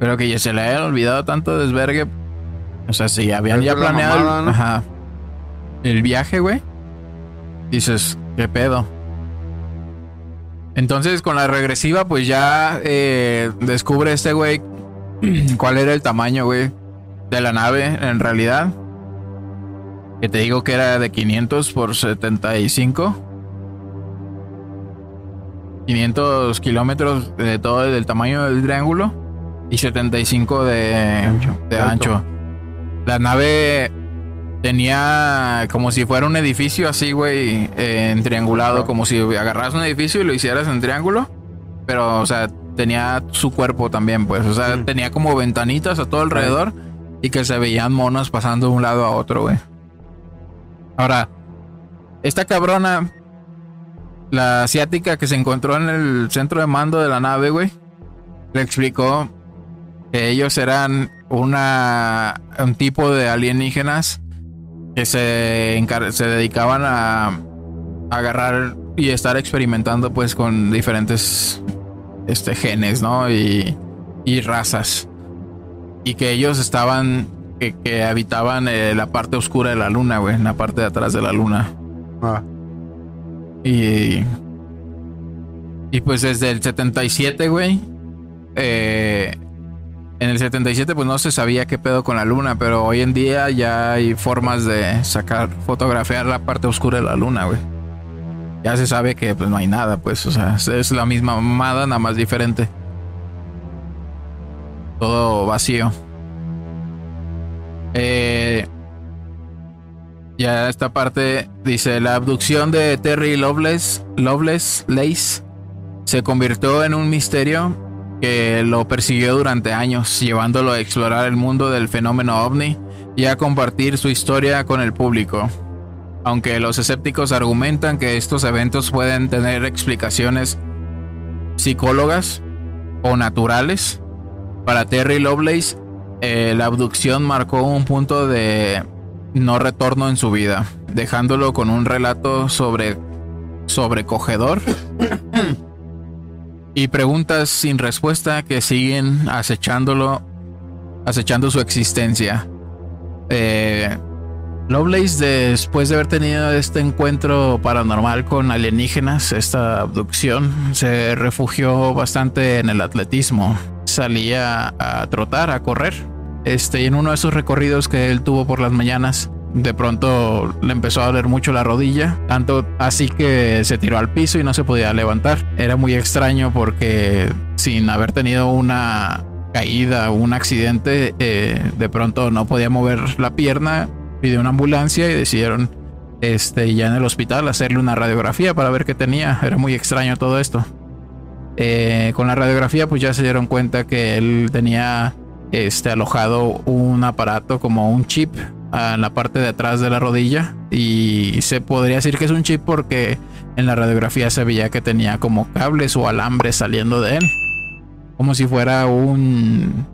Speaker 1: Pero que ya se le haya olvidado tanto desvergue. O sea, si habían ya
Speaker 2: la
Speaker 1: planeado el-
Speaker 2: mamada, ¿no?
Speaker 1: ajá, el viaje, güey. Dices, ¿qué pedo? Entonces, con la regresiva, pues ya eh, descubre este güey cuál era el tamaño, güey, de la nave en realidad. Que te digo que era de 500 por 75. 500 kilómetros de todo el tamaño del triángulo y 75 de
Speaker 2: Ancho.
Speaker 1: de ancho. La nave tenía como si fuera un edificio así, güey, eh, en triangulado, como si agarras un edificio y lo hicieras en triángulo, pero, o sea, tenía su cuerpo también, pues, o sea,
Speaker 2: Mm.
Speaker 1: tenía como ventanitas a todo alrededor y que se veían monos pasando de un lado a otro, güey. Ahora, esta cabrona, la asiática que se encontró en el centro de mando de la nave, güey, le explicó que ellos eran una un tipo de alienígenas que se, se dedicaban a, agarrar y estar experimentando pues con diferentes este genes, ¿no? Y, y razas. Y que ellos estaban que, que habitaban eh, la parte oscura de la luna, güey, en la parte de atrás de la luna.
Speaker 2: Ah,
Speaker 1: Y. Y pues desde el 77, güey. eh, en el 77, pues no se sabía qué pedo con la luna, pero hoy en día ya hay formas de sacar, fotografiar la parte oscura de la luna, güey. Ya se sabe que pues no hay nada, pues, o sea, es- la misma mamada, nada más diferente. Todo vacío. Eh, ya esta parte dice la abducción de Terry Loveless, Loveless Lace se convirtió en un misterio que lo persiguió durante años, llevándolo a explorar el mundo del fenómeno ovni y a compartir su historia con el público. Aunque los escépticos argumentan que estos eventos pueden tener explicaciones psicólogas o naturales, para Terry Lovelace eh, la abducción marcó un punto de no retorno en su vida, dejándolo con un relato sobre sobrecogedor y preguntas sin respuesta que siguen acechándolo, acechando su existencia. Eh, Lovelace, después de haber tenido este encuentro paranormal con alienígenas, esta abducción, se refugió bastante en el atletismo. Salía a trotar, a correr. Este, y en uno de esos recorridos que él tuvo por las mañanas, de pronto le empezó a doler mucho la rodilla, tanto así que se tiró al piso y no se podía levantar. Era muy extraño porque sin haber tenido una caída o un accidente, eh, de pronto no podía mover la pierna, pidió una ambulancia y decidieron este, ya en el hospital hacerle una radiografía para ver qué tenía. Era muy extraño todo esto. Eh, con la radiografía pues ya se dieron cuenta que él tenía este, alojado un aparato como un chip en la parte de atrás de la rodilla y se podría decir que es un chip porque en la radiografía se veía que tenía como cables o alambres saliendo de él como si fuera un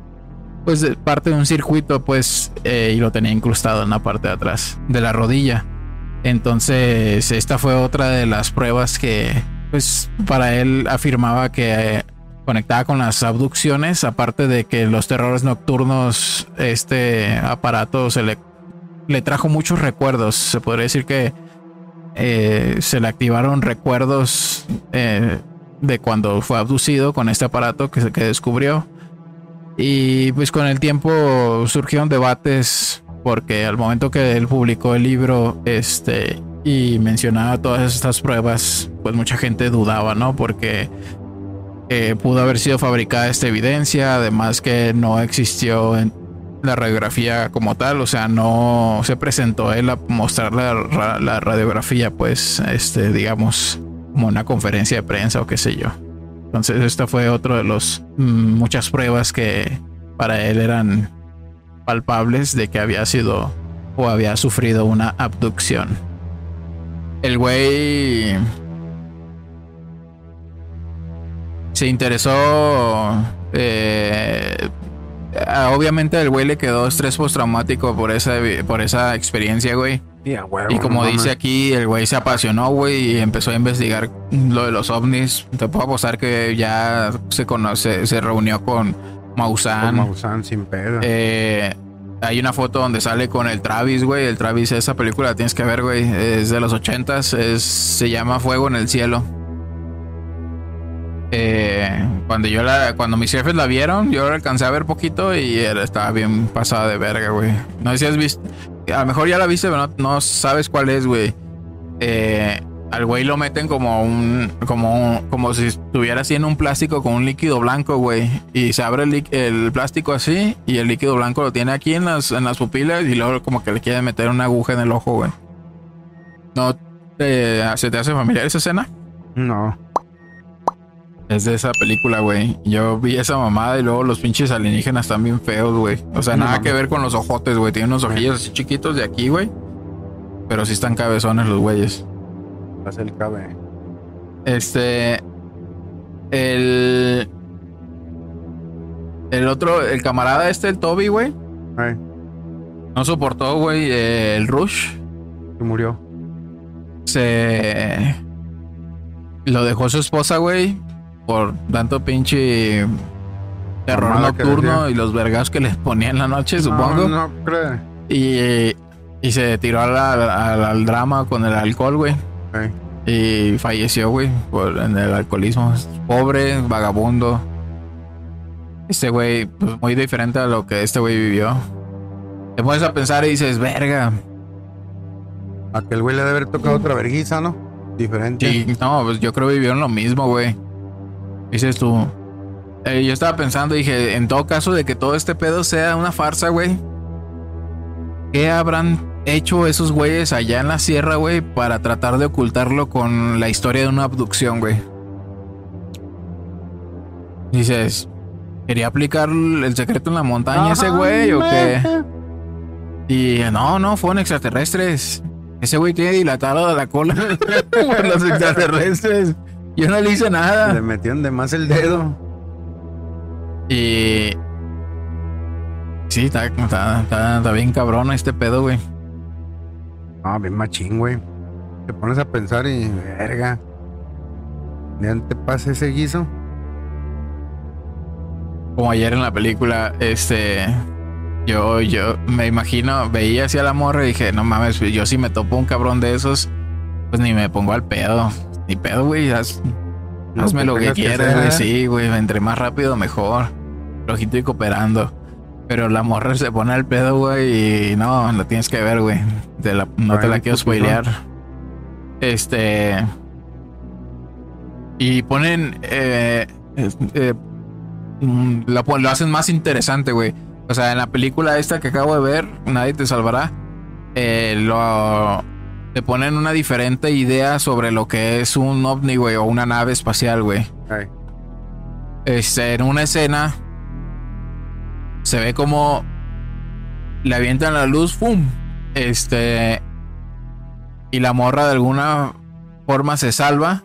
Speaker 1: pues parte de un circuito pues eh, y lo tenía incrustado en la parte de atrás de la rodilla entonces esta fue otra de las pruebas que pues para él afirmaba que conectaba con las abducciones aparte de que los terrores nocturnos este aparato se le le trajo muchos recuerdos. Se podría decir que eh, se le activaron recuerdos eh, de cuando fue abducido con este aparato que, que descubrió. Y pues con el tiempo surgieron debates porque al momento que él publicó el libro este y mencionaba todas estas pruebas, pues mucha gente dudaba, ¿no? Porque eh, pudo haber sido fabricada esta evidencia, además que no existió en, la radiografía como tal, o sea, no se presentó él a mostrar la, radiografía, pues, este, digamos, como una conferencia de prensa o qué sé yo. Entonces, esta fue otro de los mm, muchas pruebas que para él eran palpables de que había sido o había sufrido una abducción. El güey se interesó eh, obviamente el güey le quedó estrés postraumático por esa, por esa experiencia, güey. Y como dice aquí, el güey se apasionó, güey, y empezó a investigar lo de los ovnis. Te puedo apostar que ya se conoce, se reunió con Maussan.
Speaker 2: Maussan sin pedo.
Speaker 1: Eh, hay una foto donde sale con el Travis, güey. El Travis, esa película la tienes que ver, güey. Es de los ochentas. Es, se llama Fuego en el Cielo. Eh, cuando yo la, cuando mis jefes la vieron, yo la alcancé a ver poquito y estaba bien pasada de verga, güey. No sé si has visto, a lo mejor ya la viste, pero no, sabes cuál es, güey. Eh, al güey lo meten como un, como, como si estuviera así en un plástico con un líquido blanco, güey. Y se abre el, plástico así y el líquido blanco lo tiene aquí en las, en las pupilas y luego como que le quiere meter una aguja en el ojo, güey. ¿No se te hace familiar esa escena?
Speaker 2: No.
Speaker 1: Es de esa película, güey. Yo vi esa mamada y luego los pinches alienígenas están bien feos, güey. O sea, nada que ver con los ojotes, güey. Tienen unos ojillos así chiquitos de aquí, güey. Pero sí están cabezones los güeyes.
Speaker 2: Pasa el cabe.
Speaker 1: Este. El. El otro, el camarada este, el Toby, güey. No soportó, güey, el Rush.
Speaker 2: Se murió.
Speaker 1: Se. Lo dejó su esposa, güey por tanto pinche terror nocturno y los vergas que les ponía en la noche, supongo.
Speaker 2: No, creo.
Speaker 1: Y, y se tiró al drama con el alcohol, güey. Y falleció, güey, por en el alcoholismo. Pobre, vagabundo. Este güey, pues muy diferente a lo que este güey vivió. Te pones a pensar y dices, verga.
Speaker 2: Aquel güey le debe haber tocado otra vergüenza, ¿no? Diferente.
Speaker 1: Sí, no, pues yo creo que vivieron lo mismo, güey. Dices tú. Eh, yo estaba pensando, dije, en todo caso de que todo este pedo sea una farsa, güey. ¿Qué habrán hecho esos güeyes allá en la sierra, güey, para tratar de ocultarlo con la historia de una abducción, güey? Dices, ¿quería aplicar el secreto en la montaña ese güey o qué? Y no, no, fueron extraterrestres. Ese güey tiene dilatado la cola por los extraterrestres. Yo no le hice
Speaker 2: Le
Speaker 1: nada.
Speaker 2: metieron de más el dedo.
Speaker 1: Y. Sí, está, está, está- está bien cabrón este pedo, güey.
Speaker 2: No, bien machín, güey. Te pones a pensar y verga. ¿De dónde te pasa ese guiso?
Speaker 1: Como ayer en la película, este. Yo, yo me imagino, veía hacia la morra y dije, no mames, yo si me topo un cabrón de esos, pues ni me pongo al pedo. Ni pedo, güey. haz- hazme
Speaker 2: que
Speaker 1: lo que quieras, güey. Sí, güey. Entre más rápido, mejor. Flojito y cooperando. Pero la morra se pone al pedo, güey, y no, la tienes que ver, güey. No te la quiero
Speaker 2: putito.
Speaker 1: spoilear. Este. Y ponen. eh, eh, mm, la pon- lo hacen más interesante, güey. O sea, en la película esta que acabo de ver, Nadie te salvará. eh, lo. Te ponen una diferente idea sobre lo que es un ovni, güey, o una nave espacial, güey.
Speaker 2: Ay,
Speaker 1: Este, en una escena se ve como le avientan la luz, ¡pum! Este, y la morra de alguna forma se salva.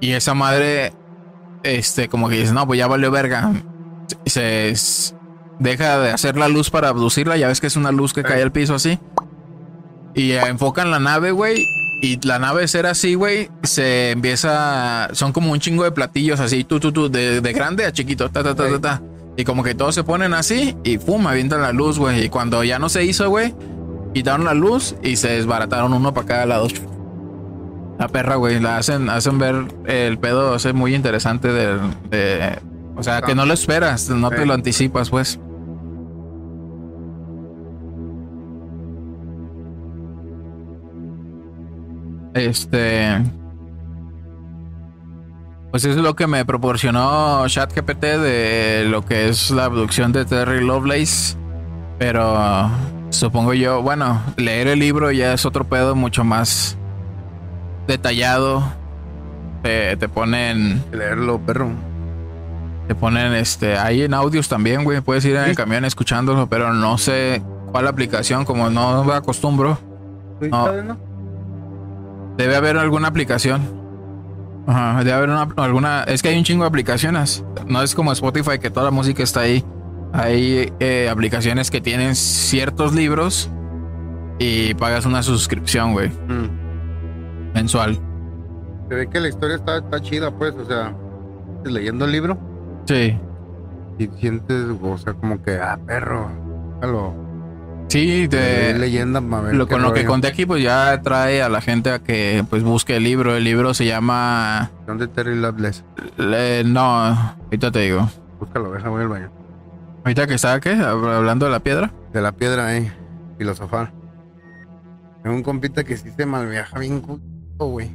Speaker 1: Y esa madre, este, como que dice, no, pues ya valió verga. Se, deja de hacer la luz para abducirla. Ya ves que es una luz que cae al piso así. Y enfocan la nave, güey. Y la nave ser así, güey, se empieza. Son como un chingo de platillos así, tú, tú, tú, de, de grande a chiquito, ta, ta, ta, ta, ta. Y como que todos se ponen así y pum, avientan la luz, güey. Y cuando ya no se hizo, güey, quitaron la luz y se desbarataron uno para cada lado. La perra, güey, la hacen, hacen ver el pedo, es muy interesante de, de- o sea, que no lo esperas, no te lo anticipas, pues. Este. Pues es lo que me proporcionó ChatGPT de lo que es la abducción de Terry Lovelace. Pero supongo yo, bueno, leer el libro ya es otro pedo mucho más detallado. Te, te ponen,
Speaker 2: leerlo, perro.
Speaker 1: te ponen este, hay en audios también, güey. Puedes ir en el camión escuchándolo, pero no sé cuál aplicación, como no me acostumbro. No. Debe haber alguna aplicación. Ajá, debe haber una, alguna. Es que hay un chingo de aplicaciones. No es como Spotify que toda la música está ahí. Hay eh, aplicaciones que tienen ciertos libros y pagas una suscripción, güey,
Speaker 2: Mm.
Speaker 1: mensual.
Speaker 2: Se ve que la historia está, está chida, pues, o sea, leyendo el libro
Speaker 1: Sí.
Speaker 2: y sientes, o sea, como que, ah, perro, déjalo,
Speaker 1: Sí, te,
Speaker 2: leyenda ver
Speaker 1: lo, con lo que conté aquí, pues ya trae a la gente a que pues busque el libro. El libro se llama.
Speaker 2: ¿Dónde Terry Loveless?
Speaker 1: no, ahorita te digo.
Speaker 2: Búscalo, deja, voy al baño.
Speaker 1: Ahorita que está, ¿qué? Hablando de la piedra.
Speaker 2: De la piedra, eh, filosofar. Tengo un compita que sí se malviaja bien culto, güey.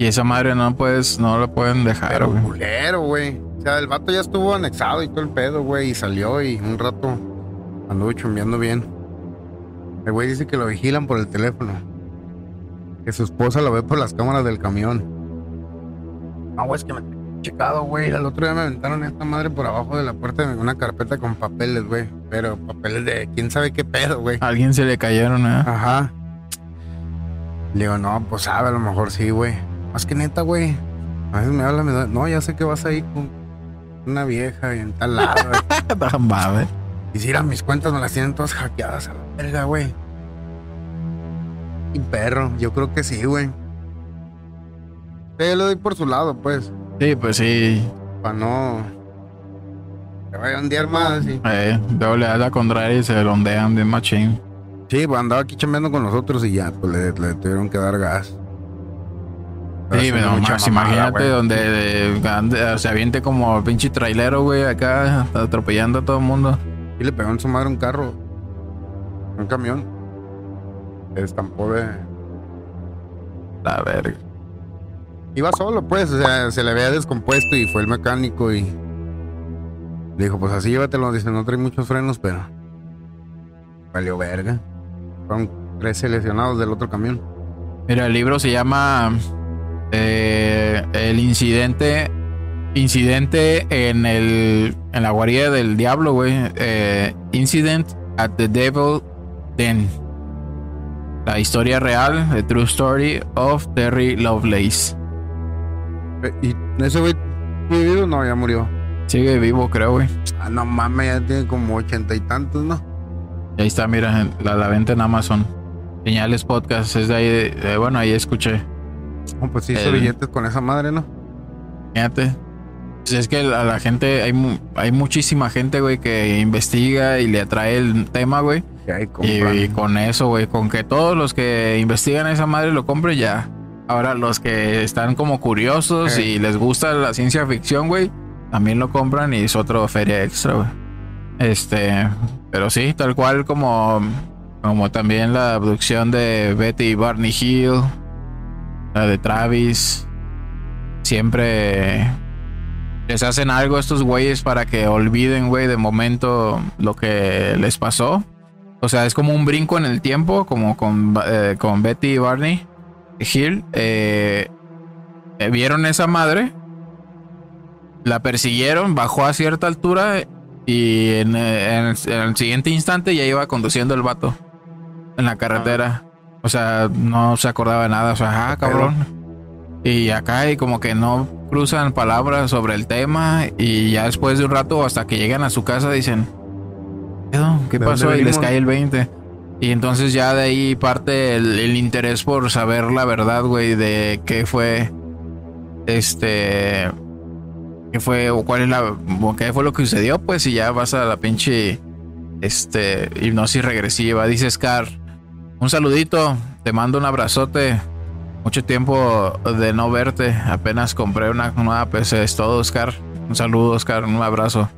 Speaker 1: Y esa madre no puedes, no lo pueden dejar,
Speaker 2: Pero
Speaker 1: güey.
Speaker 2: culero, güey. O sea, el vato ya estuvo anexado y todo el pedo, güey, y salió y un rato anduvo chumbeando bien. El güey dice que lo vigilan por el teléfono. Que su esposa lo ve por las cámaras del camión. No, güey, es que me tengo checado, güey. El otro día me aventaron esta madre por abajo de la puerta de una carpeta con papeles, güey. Pero papeles de quién sabe qué pedo, güey.
Speaker 1: A alguien se le cayeron, ¿eh?
Speaker 2: Ajá. Le digo, no, pues sabe, a lo mejor sí, güey. Más que neta, güey. A veces me habla, me da, no, ya sé que vas ahí con una vieja y en tal lado. güey".
Speaker 1: Tan madre.
Speaker 2: Y si eran mis cuentas, me las tienen todas hackeadas a la verga, güey. Y perro, yo creo que sí, güey. Sí, yo le doy por su lado, pues.
Speaker 1: Sí, pues sí.
Speaker 2: Para no. Que vaya a ondear más. Y...
Speaker 1: Eh, luego le das la contraria y se ondean bien machín.
Speaker 2: Sí, pues andaba aquí chambeando con nosotros y ya, pues le, le tuvieron que dar gas. Pero
Speaker 1: Sí, pero más, imagínate
Speaker 2: güey.
Speaker 1: donde se aviente como pinche trailero, güey, acá atropellando a todo el mundo.
Speaker 2: Y le pegó en su madre un carro. Un camión. Se estampó de.
Speaker 1: La verga.
Speaker 2: Iba solo, pues. O sea, se le había descompuesto y fue el mecánico y. Dijo, pues así llévatelo. Dice, no trae muchos frenos, pero. Valió verga. Fueron 13 lesionados del otro camión.
Speaker 1: Mira, el libro se llama eh, El incidente incidente en el en la guarida del diablo, güey. Eh, incident at the Devil Den. La historia real, the true story of Terry Lovelace.
Speaker 2: Eh, ¿Y ese güey sigue vivo? No, ya murió.
Speaker 1: Sigue vivo, creo, güey.
Speaker 2: Ah, no mames, ya tiene como ochenta y tantos, ¿no?
Speaker 1: Y ahí está, mira, la, la venta en Amazon. Señales Podcast, es de ahí, de- de- bueno, ahí escuché.
Speaker 2: No, pues sí hizo
Speaker 1: El-
Speaker 2: billetes con esa madre, ¿no?
Speaker 1: Fíjate. Pues es que a la gente, hay, hay muchísima gente, güey, que investiga y le atrae el tema, güey. Y, con eso, güey, con que todos los que investigan esa madre lo compren ya. Ahora los que están como curiosos
Speaker 2: Eh.
Speaker 1: y les gusta la ciencia ficción, güey, también lo compran y es otro feria extra, güey. Este, pero sí, tal cual como, como también la abducción de Betty y Barney Hill, la de Travis. Siempre les hacen algo a estos güeyes para que olviden, güey, de momento lo que les pasó. O sea, es como un brinco en el tiempo, como con, eh, con Betty y Barney Hill. eh, eh, vieron esa madre, la persiguieron, bajó a cierta altura y en, eh, en el, en el siguiente instante ya iba conduciendo el vato en la carretera. O sea, no se acordaba de nada. O sea, ah, cabrón. Y acá y como que no cruzan palabras sobre el tema y ya después de un rato hasta que llegan a su casa dicen, ¿qué pedo? ¿Qué
Speaker 2: ¿De dónde
Speaker 1: pasó? Y les cae el 20. Y entonces ya de ahí parte el, el interés por saber la verdad, güey, de qué fue, este, qué fue o cuál es la, qué fue lo que sucedió, pues y ya vas a la pinche, este, hipnosis regresiva. Dice Scar, un saludito, te mando un abrazote. Mucho tiempo de no verte. Apenas compré una nueva PC. Es todo, Oscar. Un saludo, Oscar. Un abrazo.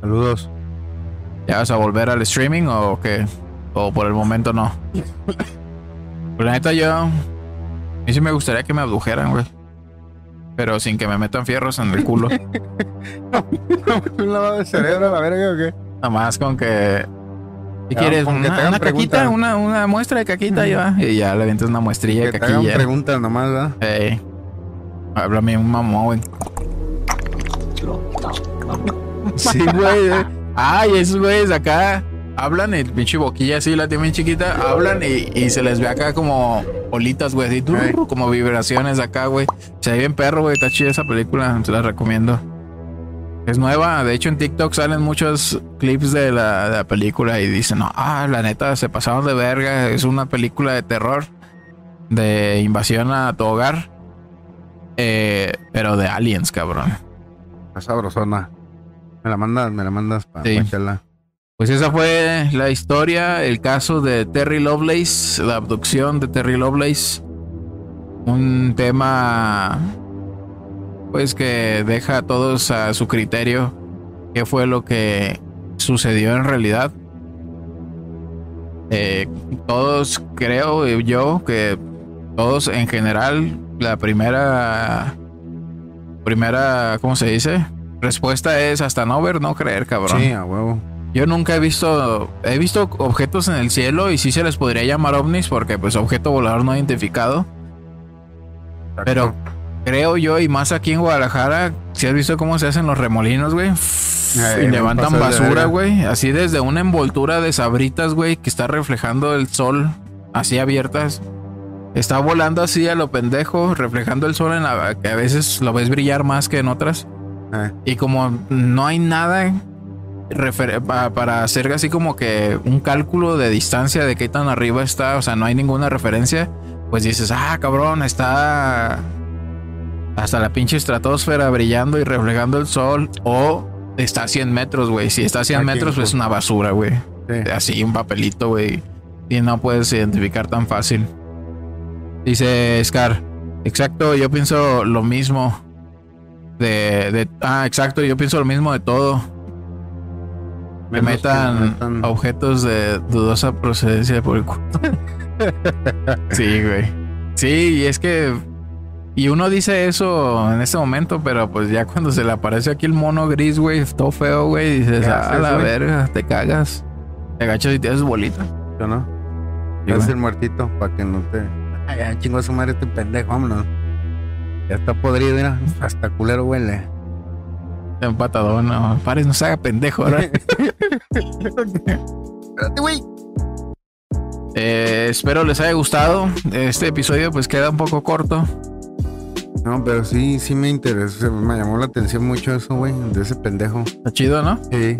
Speaker 2: Saludos.
Speaker 1: ¿Ya vas a volver al streaming o qué? O por el momento no. Pues la neta, yo. A mí sí me gustaría que me abdujeran, güey. Pero sin que me metan fierros en el culo.
Speaker 2: ¿Un lavado de cerebro a la verga o qué?
Speaker 1: Nada más con que. ¿Qué
Speaker 2: Ya,
Speaker 1: quieres?
Speaker 2: te
Speaker 1: Una, una caquita, una, una muestra de caquita y va. Y ya le avientas una muestrilla de
Speaker 2: Que te hagan
Speaker 1: caquilla.
Speaker 2: preguntas nomás, ¿verdad?
Speaker 1: Ey. Háblame un mamón, güey. Sí, güey. eh. Ay, esos güeyes acá hablan y pinche boquilla así, la tienen bien chiquita, hablan y, y se les ve acá como olitas, güey, así, como vibraciones acá, güey. Se ve bien perro, güey, está chida esa película, te la recomiendo. Es nueva, de hecho en TikTok salen muchos clips de la, de la película y dicen, no, ah, la neta, se pasaron de verga, es una película de terror, de invasión a tu hogar, eh, pero de aliens, cabrón.
Speaker 2: Está sabrosona. Me la mandas, me la mandas para
Speaker 1: Sí. Pues esa fue la historia, el caso de Terry Lovelace, la abducción de Terry Lovelace. Un tema pues que deja a todos a su criterio qué fue lo que sucedió en realidad. Eh, todos creo yo que todos en general la primera primera ¿cómo se dice? Respuesta es hasta no ver, no creer, cabrón.
Speaker 2: Sí, a huevo.
Speaker 1: Yo nunca he visto, he visto objetos en el cielo y sí se les podría llamar ovnis porque pues objeto volador no identificado.
Speaker 2: Exacto.
Speaker 1: Pero creo yo y más aquí en Guadalajara, si has visto cómo se hacen los remolinos, güey.
Speaker 2: Eh,
Speaker 1: y levantan basura, güey. Así desde una envoltura de sabritas, güey, que está reflejando el sol, así abiertas. Está volando así a lo pendejo, reflejando el sol en la que a veces lo ves brillar más que en otras.
Speaker 2: Eh,
Speaker 1: Y como no hay nada para hacer así como que un cálculo de distancia de qué tan arriba está, o sea, no hay ninguna referencia, pues dices, ah, cabrón, está hasta la pinche estratosfera brillando y reflejando el sol, o está a 100 metros, güey. Si está a 100
Speaker 2: Aquí,
Speaker 1: metros, pues es una basura, güey.
Speaker 2: sí.
Speaker 1: Así, un papelito, güey. Y no puedes identificar tan fácil. Dice Scar. Exacto, yo pienso lo mismo. De, de- Ah, exacto, yo pienso lo mismo de todo.
Speaker 2: Menos
Speaker 1: metan,
Speaker 2: metan-
Speaker 1: objetos de dudosa procedencia por el culo. sí, güey. Sí, y es que. Y uno dice eso en este momento, pero pues ya cuando se le aparece aquí el mono gris, güey, todo feo, güey, dices,
Speaker 2: ¿Qué
Speaker 1: ah, la
Speaker 2: güey?
Speaker 1: verga, te cagas. Te agachas y te haces bolita.
Speaker 2: ¿Yo no?
Speaker 1: Sí,
Speaker 2: es
Speaker 1: güey.
Speaker 2: el muertito para que no te. Ay, ya chingó a su madre este pendejo, vámonos. Ya está podrido, mira. Hasta culero huele.
Speaker 1: Un patadón, no. Pares, no se haga pendejo ahora.
Speaker 2: Espérate, güey.
Speaker 1: Eh, espero les haya gustado. Este episodio pues queda un poco corto.
Speaker 2: No, pero sí, sí me interesó. Me llamó la atención mucho eso, güey, de ese pendejo.
Speaker 1: Está chido, ¿no?
Speaker 2: Sí.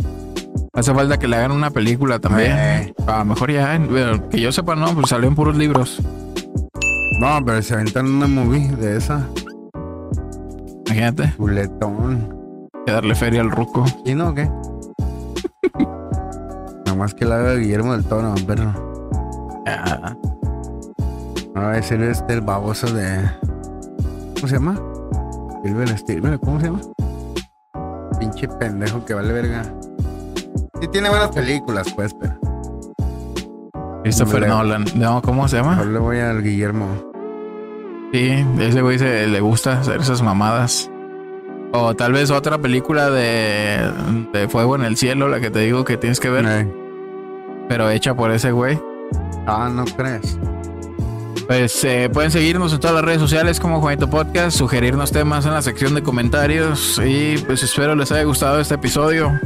Speaker 1: Hace falta que le hagan una película también.
Speaker 2: Eh.
Speaker 1: A lo mejor ya, bueno, que yo sepa, no, pues salió en puros libros.
Speaker 2: No, pero se aventan una movie de esa.
Speaker 1: Imagínate,
Speaker 2: Buletón.
Speaker 1: que darle feria al ruco.
Speaker 2: ¿Y no o qué? Nada más que la haga Guillermo del Toro, perro.
Speaker 1: Ah,
Speaker 2: No va a ser este el baboso de. ¿Cómo se llama? Silver Steven, ¿cómo se llama? Pinche pendejo que vale verga. Sí tiene buenas películas, pues, pero.
Speaker 1: Christopher. Nolan. No, ¿cómo se llama?
Speaker 2: Yo le voy al Guillermo.
Speaker 1: Sí, ese güey se, le gusta hacer esas mamadas. O tal vez otra película de, de Fuego en el Cielo, la que te digo que tienes que ver, pero hecha por ese güey.
Speaker 2: Ah, ¿no crees?
Speaker 1: Pues eh, pueden seguirnos en todas las redes sociales como Juanito Podcast, sugerirnos temas en la sección de comentarios y pues espero les haya gustado este episodio.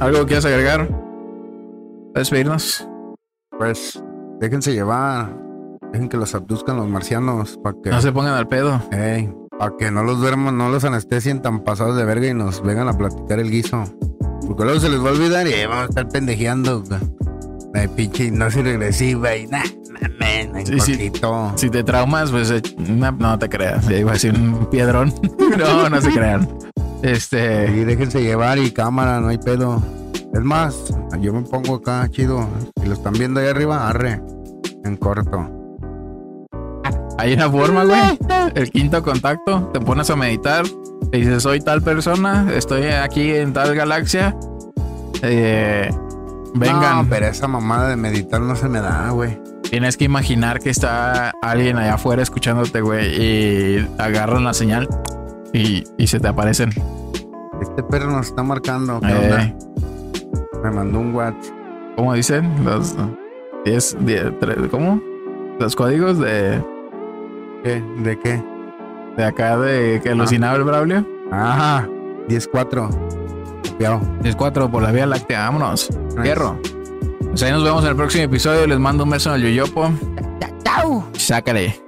Speaker 1: ¿Algo que quieras agregar? Despedirnos.
Speaker 2: Pues, déjense llevar. Dejen que los abduzcan los marcianos para que.
Speaker 1: No se pongan al pedo.
Speaker 2: para que no los duerman, no los anestesien tan pasados de verga y nos vengan a platicar el guiso. Porque luego se les va a olvidar y eh, vamos a estar pendejeando. Ay, pinche no soy regresiva y nah,
Speaker 1: Sí, sí.
Speaker 2: cortito.
Speaker 1: Si te traumas, pues eh, no, no te creas. Ya iba a decir un piedrón. no, no se crean. Este.
Speaker 2: Y déjense llevar y cámara, no hay pedo. Es más, yo me pongo acá chido. Si lo están viendo ahí arriba, arre. En corto.
Speaker 1: Hay una forma, güey. El quinto contacto. Te pones a meditar. Te dices, soy tal persona. Estoy aquí en tal galaxia. Eh, vengan.
Speaker 2: No, pero esa mamada de meditar no se me da, güey.
Speaker 1: Tienes que imaginar que está alguien allá afuera escuchándote, güey. Y agarran la señal. Y, y se te aparecen.
Speaker 2: Este perro nos está marcando. ¿Qué
Speaker 1: Eh,
Speaker 2: onda? Me mandó un WhatsApp.
Speaker 1: ¿Cómo dicen? Los 10, 10, tres- ¿cómo? Los códigos de,
Speaker 2: ¿Qué? ¿De qué?
Speaker 1: de acá de que alucinaba el Braulio.
Speaker 2: Ajá, 10-4. Copiado.
Speaker 1: 10-4 por la Vía Láctea, vámonos. Fierro. Pues ahí nos vemos en el próximo episodio. Les mando un beso al Yoyopo. Chao. Sácale.